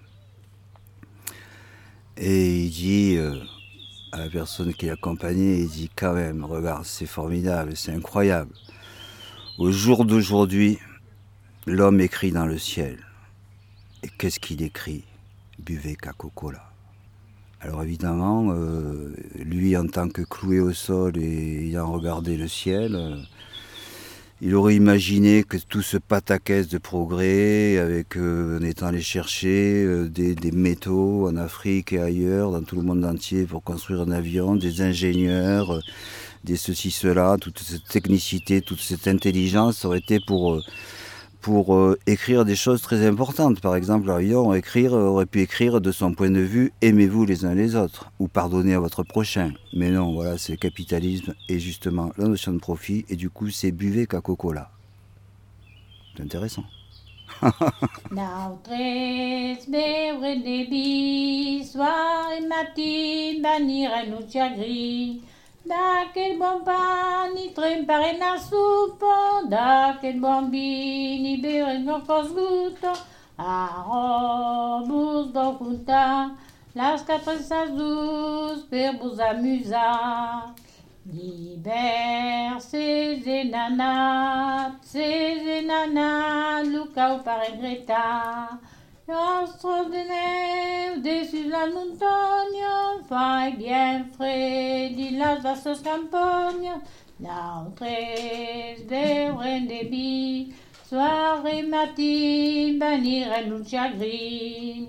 S10: Et il dit euh, à la personne qui l'accompagnait, il dit quand même, regarde, c'est formidable, c'est incroyable. Au jour d'aujourd'hui, l'homme écrit dans le ciel. Et qu'est-ce qu'il écrit? Buvez Coca-Cola. Alors évidemment, euh, lui en tant que cloué au sol et ayant regardé le ciel, euh, il aurait imaginé que tout ce pataquès de progrès, avec euh, en étant allé chercher euh, des, métaux en Afrique et ailleurs, dans tout le monde entier, pour construire un avion, des ingénieurs, euh, des ceci, cela, toute cette technicité, toute cette intelligence aurait été pour pour euh, écrire des choses très importantes. Par exemple, Arion écrire, aurait pu écrire de son point de vue Aimez-vous les uns les autres ou pardonnez à votre prochain. Mais non, voilà, c'est capitalisme et justement la notion de profit et du coup c'est buvez qu'à Coca-Cola. C'est intéressant.
S3: Daquele bombani trempare na supo, daquele bombini bere no cosguto, arrobos do contar, las quatro azul per vos amusar. Liber ces enanats, ces enanats, Lucas para Greta. Nostro de neu, dessus la montagne, fai bien frais, di las vastes campagnes, Nautres de rendebi, soir et matin, bannir un chagrin.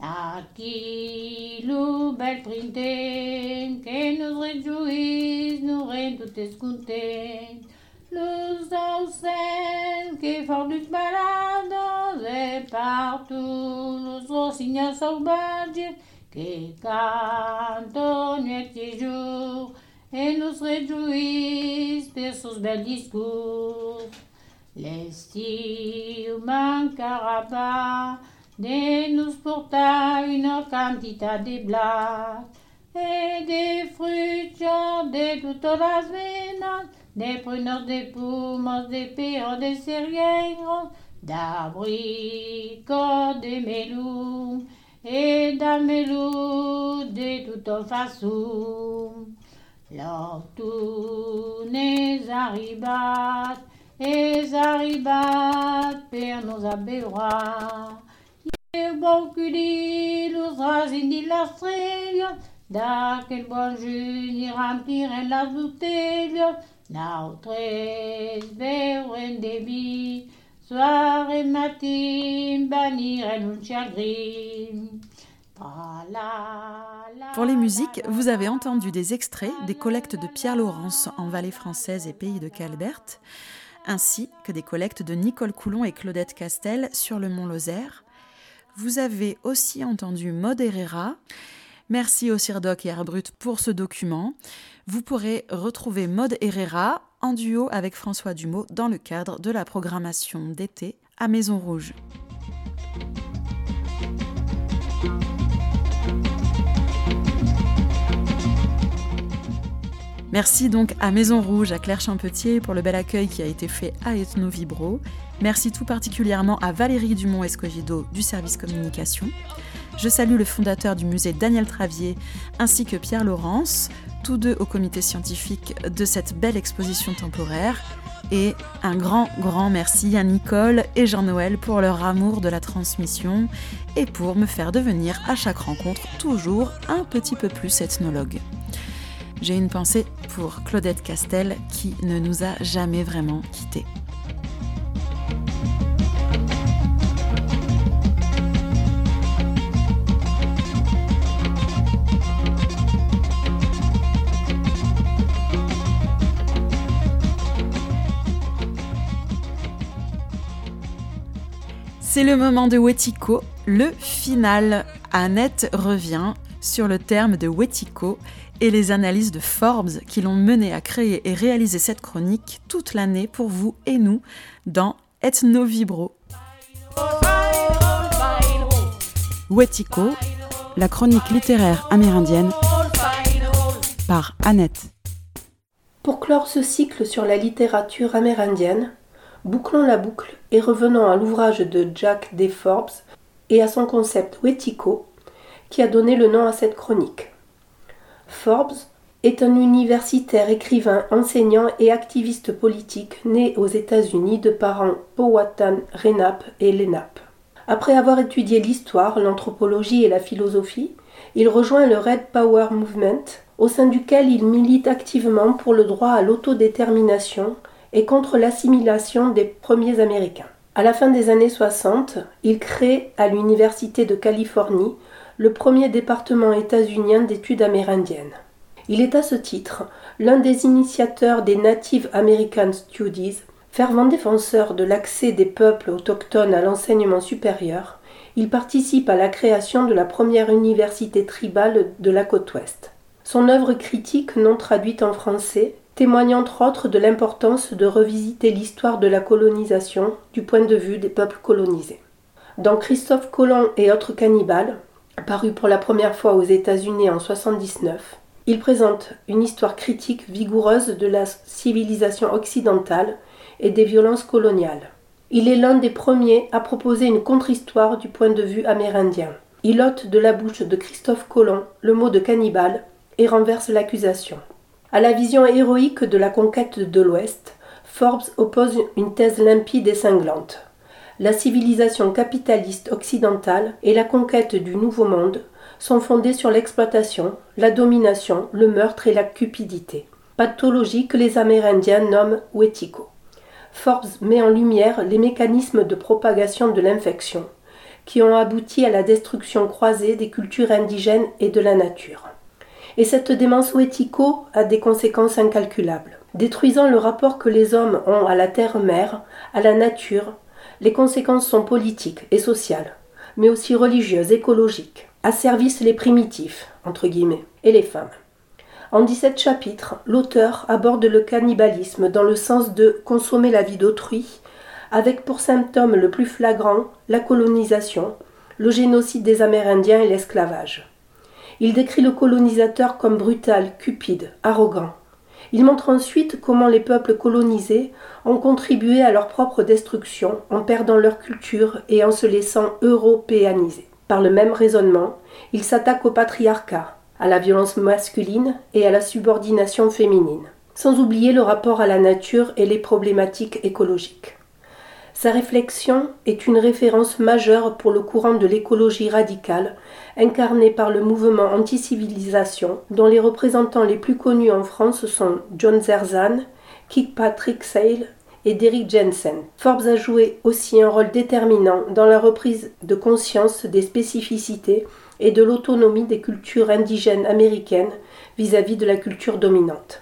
S3: Aquí lo bel printemps, que nous réjouissent, nous rend toutes contents. Los ausens que font du balades et partout los rossignols sauvages que cantent nuit et jour et nous réjouissent de sus bels discours. L'estiu manquera pas de nous porter une quantité de blagues et des fruits de toutes las venas des prunes, des pommes, des pères, des céréales, d'abricots, des melons et d'amelous de toutes façons. L'automne es arribat, es arribat per nos aberois. E bon culi, los rasin di la strella, d'aquel bon juny rempliren
S1: Pour les musiques, vous avez entendu des extraits des collectes de Pierre Laurence en Vallée française et Pays de Calbert, ainsi que des collectes de Nicole Coulon et Claudette Castel sur le Mont Lozère. Vous avez aussi entendu Maud. Merci au Cirdoc et Arbrut pour ce document. Vous pourrez retrouver Maud Herrera en duo avec François Dumont dans le cadre de la programmation d'été à Maison Rouge. Merci donc à Maison Rouge, à Claire Champetier pour le bel accueil qui a été fait à Ethno Vibro. Merci tout particulièrement à Valérie Dumont-Escogido du service communication. Je salue le fondateur du musée Daniel Travier ainsi que Pierre Laurence, tous deux au comité scientifique de cette belle exposition temporaire. Et un grand, grand merci à Nicole et Jean-Noël pour leur amour de la transmission et pour me faire devenir à chaque rencontre toujours un petit peu plus ethnologue. J'ai une pensée pour Claudette Castel qui ne nous a jamais vraiment quittés. C'est le moment de Wetiko, le final. Annette revient sur le terme de Wetiko et les analyses de Forbes qui l'ont mené à créer et réaliser cette chronique toute l'année pour vous et nous dans Ethno Vibro. Wetiko, la chronique littéraire amérindienne par Annette.
S12: Pour clore ce cycle sur la littérature amérindienne, bouclons la boucle et revenons à l'ouvrage de Jack D. Forbes et à son concept Wetiko, qui a donné le nom à cette chronique. Forbes est un universitaire, écrivain, enseignant et activiste politique né aux États-Unis de parents Powhatan Renap et Lenap. Après avoir étudié l'histoire, l'anthropologie et la philosophie, il rejoint le Red Power Movement, au sein duquel il milite activement pour le droit à l'autodétermination et contre l'assimilation des premiers Américains. À la fin des années 60, il crée à l'Université de Californie le premier département états-unien d'études amérindiennes. Il est à ce titre l'un des initiateurs des Native American Studies, fervent défenseur de l'accès des peuples autochtones à l'enseignement supérieur. Il participe à la création de la première université tribale de la côte ouest. Son œuvre critique, non traduite en français, témoigne entre autres de l'importance de revisiter l'histoire de la colonisation du point de vue des peuples colonisés. Dans Christophe Colomb et autres cannibales, paru pour la première fois aux États-Unis en 1979, il présente une histoire critique vigoureuse de la civilisation occidentale et des violences coloniales. Il est l'un des premiers à proposer une contre-histoire du point de vue amérindien. Il ôte de la bouche de Christophe Colomb le mot de cannibale et renverse l'accusation. À la vision héroïque de la conquête de l'Ouest, Forbes oppose une thèse limpide et cinglante la civilisation capitaliste occidentale et la conquête du Nouveau Monde sont fondées sur l'exploitation, la domination, le meurtre et la cupidité, pathologie que les Amérindiens nomment Wetiko. Forbes met en lumière les mécanismes de propagation de l'infection qui ont abouti à la destruction croisée des cultures indigènes et de la nature. Et cette démence Wetiko a des conséquences incalculables, détruisant le rapport que les hommes ont à la terre-mère, à la nature, les conséquences sont politiques et sociales, mais aussi religieuses, écologiques, asservissent les primitifs, entre guillemets, et les femmes. En 17 chapitres, l'auteur aborde le cannibalisme dans le sens de consommer la vie d'autrui, avec pour symptôme le plus flagrant la colonisation, le génocide des Amérindiens et l'esclavage. Il décrit le colonisateur comme brutal, cupide, arrogant, il montre ensuite comment les peuples colonisés ont contribué à leur propre destruction en perdant leur culture et en se laissant européaniser. Par le même raisonnement, il s'attaque au patriarcat, à la violence masculine et à la subordination féminine, sans oublier le rapport à la nature et les problématiques écologiques. Sa réflexion est une référence majeure pour le courant de l'écologie radicale, incarné par le mouvement anti-civilisation, dont les représentants les plus connus en France sont John Zerzan, Kirkpatrick Sale et Derrick Jensen. Forbes a joué aussi un rôle déterminant dans la reprise de conscience des spécificités et de l'autonomie des cultures indigènes américaines vis-à-vis de la culture dominante.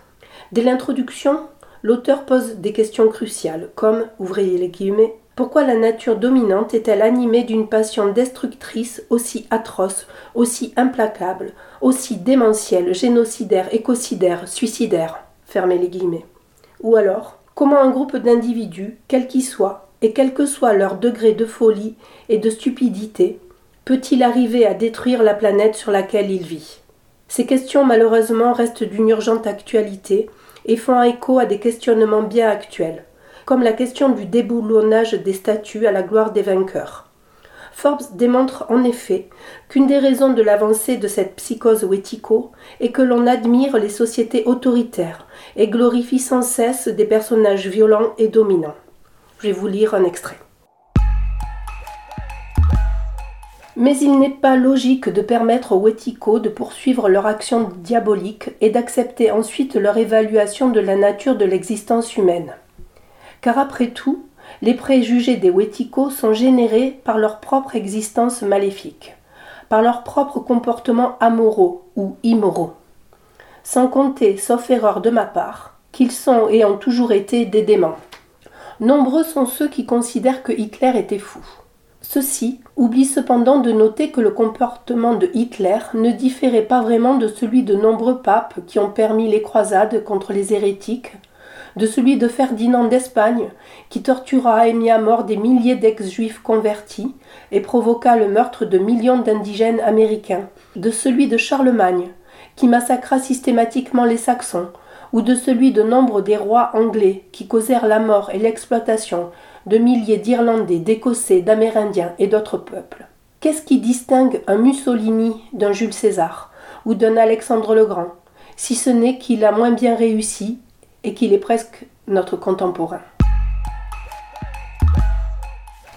S12: Dès l'introduction, l'auteur pose des questions cruciales, comme, ouvrez les guillemets, pourquoi la nature dominante est-elle animée d'une passion destructrice aussi atroce, aussi implacable, aussi démentielle, génocidaire, écocidaire, suicidaire? Fermez les guillemets. Ou alors, comment un groupe d'individus, quel qu'il soit, et quel que soit leur degré de folie et de stupidité, peut-il arriver à détruire la planète sur laquelle il vit? Ces questions malheureusement restent d'une urgente actualité et font écho à des questionnements bien actuels, comme la question du déboulonnage des statues à la gloire des vainqueurs. Forbes démontre en effet qu'une des raisons de l'avancée de cette psychose wético est que l'on admire les sociétés autoritaires et glorifie sans cesse des personnages violents et dominants. Je vais vous lire un extrait. Mais il n'est pas logique de permettre aux Wetiko de poursuivre leur action diabolique et d'accepter ensuite leur évaluation de la nature de l'existence humaine. Car après tout, les préjugés des Wetiko sont générés par leur propre existence maléfique, par leur propre comportement amoraux ou immoraux. Sans compter, sauf erreur de ma part, qu'ils sont et ont toujours été des démons. Nombreux sont ceux qui considèrent que Hitler était fou. Ceux-ci oublient cependant de noter que le comportement de Hitler ne différait pas vraiment de celui de nombreux papes qui ont permis les croisades contre les hérétiques, de celui de Ferdinand d'Espagne qui tortura et mit à mort des milliers d'ex-juifs convertis et provoqua le meurtre de millions d'indigènes américains, de celui de Charlemagne qui massacra systématiquement les Saxons, ou de celui de nombre des rois anglais qui causèrent la mort et l'exploitation de milliers d'Irlandais, d'Écossais, d'Amérindiens et d'autres peuples. Qu'est-ce qui distingue un Mussolini d'un Jules César ou d'un Alexandre le Grand, si ce n'est qu'il a moins bien réussi et qu'il est presque notre contemporain?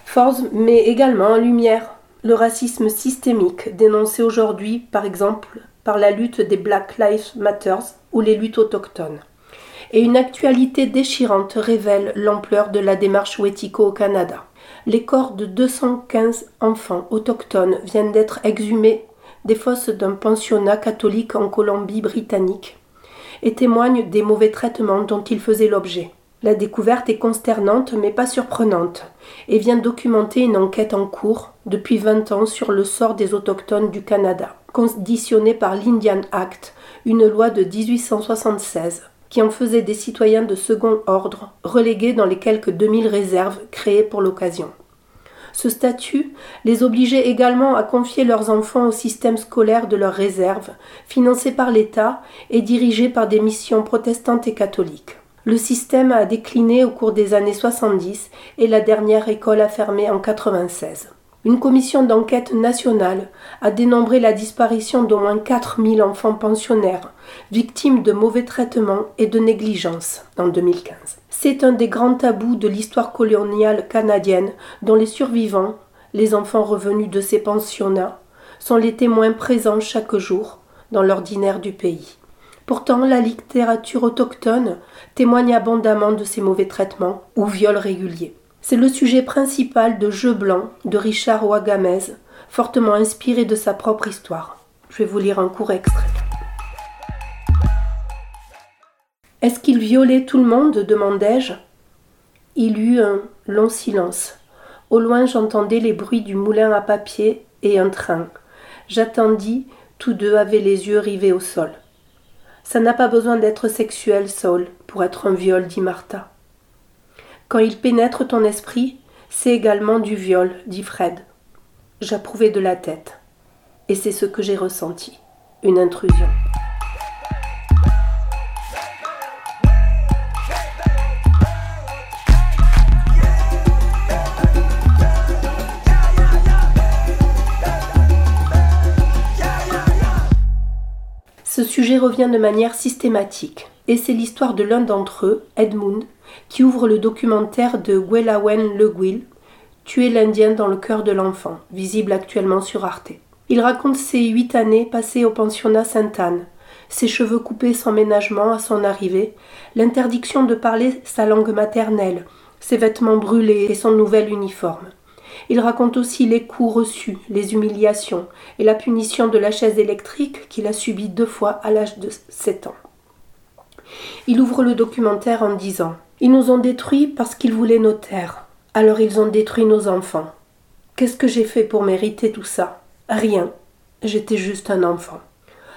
S12: Forbes met également en lumière le racisme systémique dénoncé aujourd'hui, par exemple, par la lutte des Black Lives Matter ou les luttes autochtones et une actualité déchirante révèle l'ampleur de la démarche Wetiko au Canada. Les corps de 215 enfants autochtones viennent d'être exhumés des fosses d'un pensionnat catholique en Colombie-Britannique et témoignent des mauvais traitements dont ils faisaient l'objet. La découverte est consternante mais pas surprenante et vient documenter une enquête en cours depuis 20 ans sur le sort des autochtones du Canada, conditionnée par l'Indian Act, une loi de 1876 qui en faisaient des citoyens de second ordre, relégués dans les quelques 2000 réserves créées pour l'occasion. Ce statut les obligeait également à confier leurs enfants au système scolaire de leurs réserves, financé par l'État et dirigé par des missions protestantes et catholiques. Le système a décliné au cours des années 70 et la dernière école a fermé en 96. Une commission d'enquête nationale a dénombré la disparition d'au moins 4000 enfants pensionnaires, victimes de mauvais traitements et de négligence en 2015. C'est un des grands tabous de l'histoire coloniale canadienne dont les survivants, les enfants revenus de ces pensionnats, sont les témoins présents chaque jour dans l'ordinaire du pays. Pourtant, la littérature autochtone témoigne abondamment de ces mauvais traitements ou viols réguliers. C'est le sujet principal de Jeux blancs de Richard Wagamez, fortement inspiré de sa propre histoire. Je vais vous lire un court extrait. Est-ce qu'il violait tout le monde? demandai-je. Il eut un long silence. Au loin, j'entendais les bruits du moulin à papier et un train. J'attendis, tous deux avaient les yeux rivés au sol. Ça n'a pas besoin d'être sexuel, Saul, pour être un viol, dit Martha. Quand il pénètre ton esprit, c'est également du viol, dit Fred. J'approuvais de la tête. Et c'est ce que j'ai ressenti. Une intrusion. ce sujet revient de manière systématique, et c'est l'histoire de l'un d'entre eux, Edmund, qui ouvre le documentaire de Gwelawen Le Guil, Tuer l'Indien dans le cœur de l'enfant, visible actuellement sur Arte. Il raconte ses huit années passées au pensionnat Sainte-Anne, ses cheveux coupés sans ménagement à son arrivée, l'interdiction de parler sa langue maternelle, ses vêtements brûlés et son nouvel uniforme. Il raconte aussi les coups reçus, les humiliations et la punition de la chaise électrique qu'il a subie deux fois à l'âge de sept ans. Il ouvre le documentaire en disant Ils nous ont détruits parce qu'ils voulaient nos terres. Alors ils ont détruit nos enfants. Qu'est-ce que j'ai fait pour mériter tout ça? Rien. J'étais juste un enfant.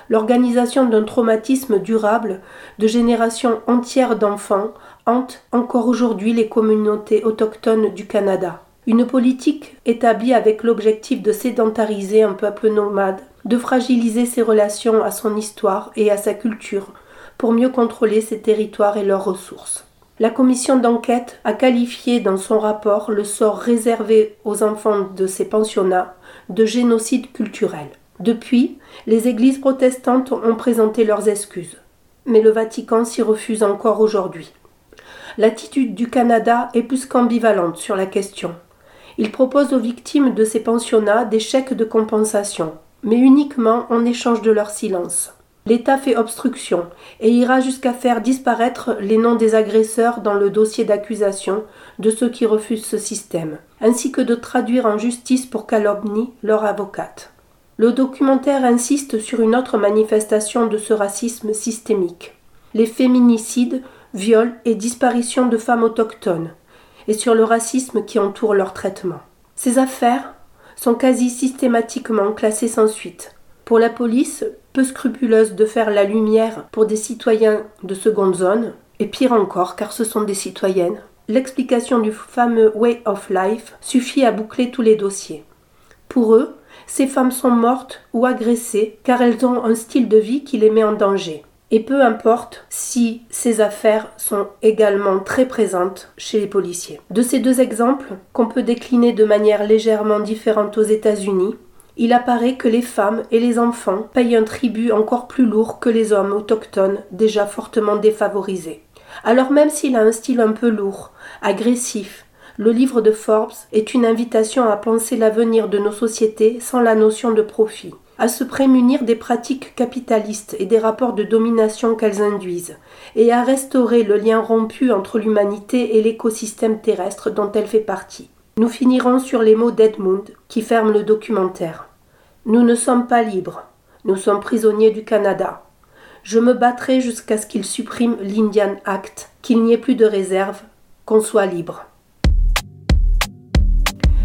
S12: L'organisation d'un traumatisme durable de générations entières d'enfants hante encore aujourd'hui les communautés autochtones du Canada. Une politique établie avec l'objectif de sédentariser un peuple nomade, de fragiliser ses relations à son histoire et à sa culture, pour mieux contrôler ses territoires et leurs ressources. La commission d'enquête a qualifié dans son rapport le sort réservé aux enfants de ces pensionnats de génocide culturel. Depuis, les églises protestantes ont présenté leurs excuses. Mais le Vatican s'y refuse encore aujourd'hui. L'attitude du Canada est plus qu'ambivalente sur la question. Il propose aux victimes de ces pensionnats des chèques de compensation, mais uniquement en échange de leur silence. L'État fait obstruction et ira jusqu'à faire disparaître les noms des agresseurs dans le dossier d'accusation de ceux qui refusent ce système, ainsi que de traduire en justice pour calomnie leur avocate. Le documentaire insiste sur une autre manifestation de ce racisme systémique les féminicides, viols et disparitions de femmes autochtones, et sur le racisme qui entoure leur traitement. Ces affaires sont quasi systématiquement classées sans suite. Pour la police, peu scrupuleuse de faire la lumière pour des citoyens de seconde zone, et pire encore car ce sont des citoyennes, l'explication du fameux Way of Life suffit à boucler tous les dossiers. Pour eux, ces femmes sont mortes ou agressées car elles ont un style de vie qui les met en danger. Et peu importe si ces affaires sont également très présentes chez les policiers. De ces deux exemples, qu'on peut décliner de manière légèrement différente aux États-Unis, il apparaît que les femmes et les enfants payent un tribut encore plus lourd que les hommes autochtones déjà fortement défavorisés. Alors même s'il a un style un peu lourd, agressif, le livre de Forbes est une invitation à penser l'avenir de nos sociétés sans la notion de profit, à se prémunir des pratiques capitalistes et des rapports de domination qu'elles induisent, et à restaurer le lien rompu entre l'humanité et l'écosystème terrestre dont elle fait partie. Nous finirons sur les mots d'Edmund qui ferment le documentaire. Nous ne sommes pas libres, nous sommes prisonniers du Canada. Je me battrai jusqu'à ce qu'il supprime l'Indian Act, qu'il n'y ait plus de réserve, qu'on soit libre.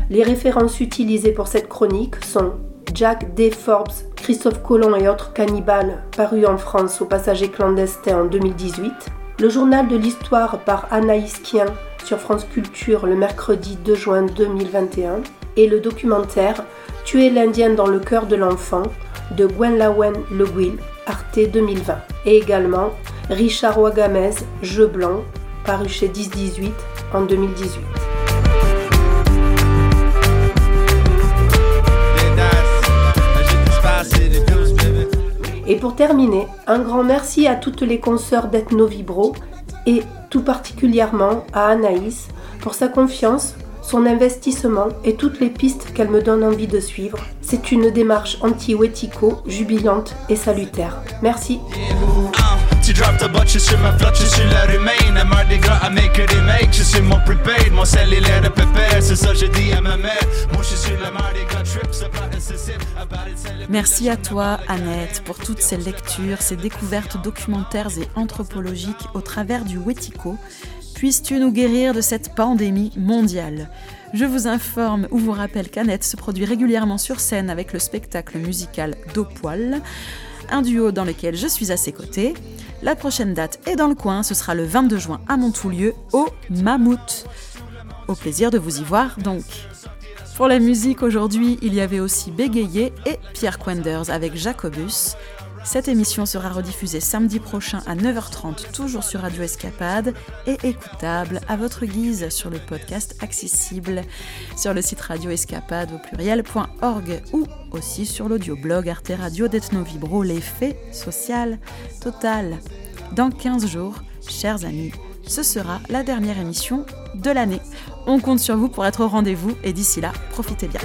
S12: Les références utilisées pour cette chronique sont Jack D. Forbes, Christophe Colomb et autres cannibales, paru en France au passager clandestin en 2018, le journal de l'histoire par Anaïs Kien sur France Culture le mercredi 2 juin 2021 et le documentaire Tuer l'Indien dans le cœur de l'enfant de Gwenlawen Le Guil, Arte 2020 et également Richard Wagamez, Jeu blanc, paru chez 1018 en 2018. Et pour terminer, un grand merci à toutes les consoeurs d'Ethno Vibro et tout particulièrement à Anaïs pour sa confiance, son investissement et toutes les pistes qu'elle me donne envie de suivre. C'est une démarche anti-Wetico jubilante et salutaire. Merci. Tu droppes ta botte, je suis ma flotte, je suis la remain. Un mardi gras à make it make, je suis mon prepaid. Mon sel il est de pépère, c'est ça je dis à ma mère. Moi je suis la mardi gras trip, c'est pas incessif.
S1: Merci à toi, Annette, pour toutes ces lectures, ces découvertes documentaires et anthropologiques au travers du Wetico. Puisses-tu nous guérir de cette pandémie mondiale? Je vous informe ou vous rappelle qu'Annette se produit régulièrement sur scène avec le spectacle musical Poil, un duo dans lequel je suis à ses côtés. La prochaine date est dans le coin, ce sera le 22 juin à Montoulieu, au Mammouth. Au plaisir de vous y voir donc. Pour la musique aujourd'hui, il y avait aussi Bégayé et Pierre Quenders avec Jacobus. Cette émission sera rediffusée samedi prochain à 9h30, toujours sur Radio Escapade, et écoutable à votre guise sur le podcast accessible sur le site radioescapade au pluriel.org ou aussi sur l'audioblog Arte Radio d'Ethno Vibro, l'effet social total. Dans 15 jours, chers amis, ce sera la dernière émission de l'année. On compte sur vous pour être au rendez-vous et d'ici là, profitez bien.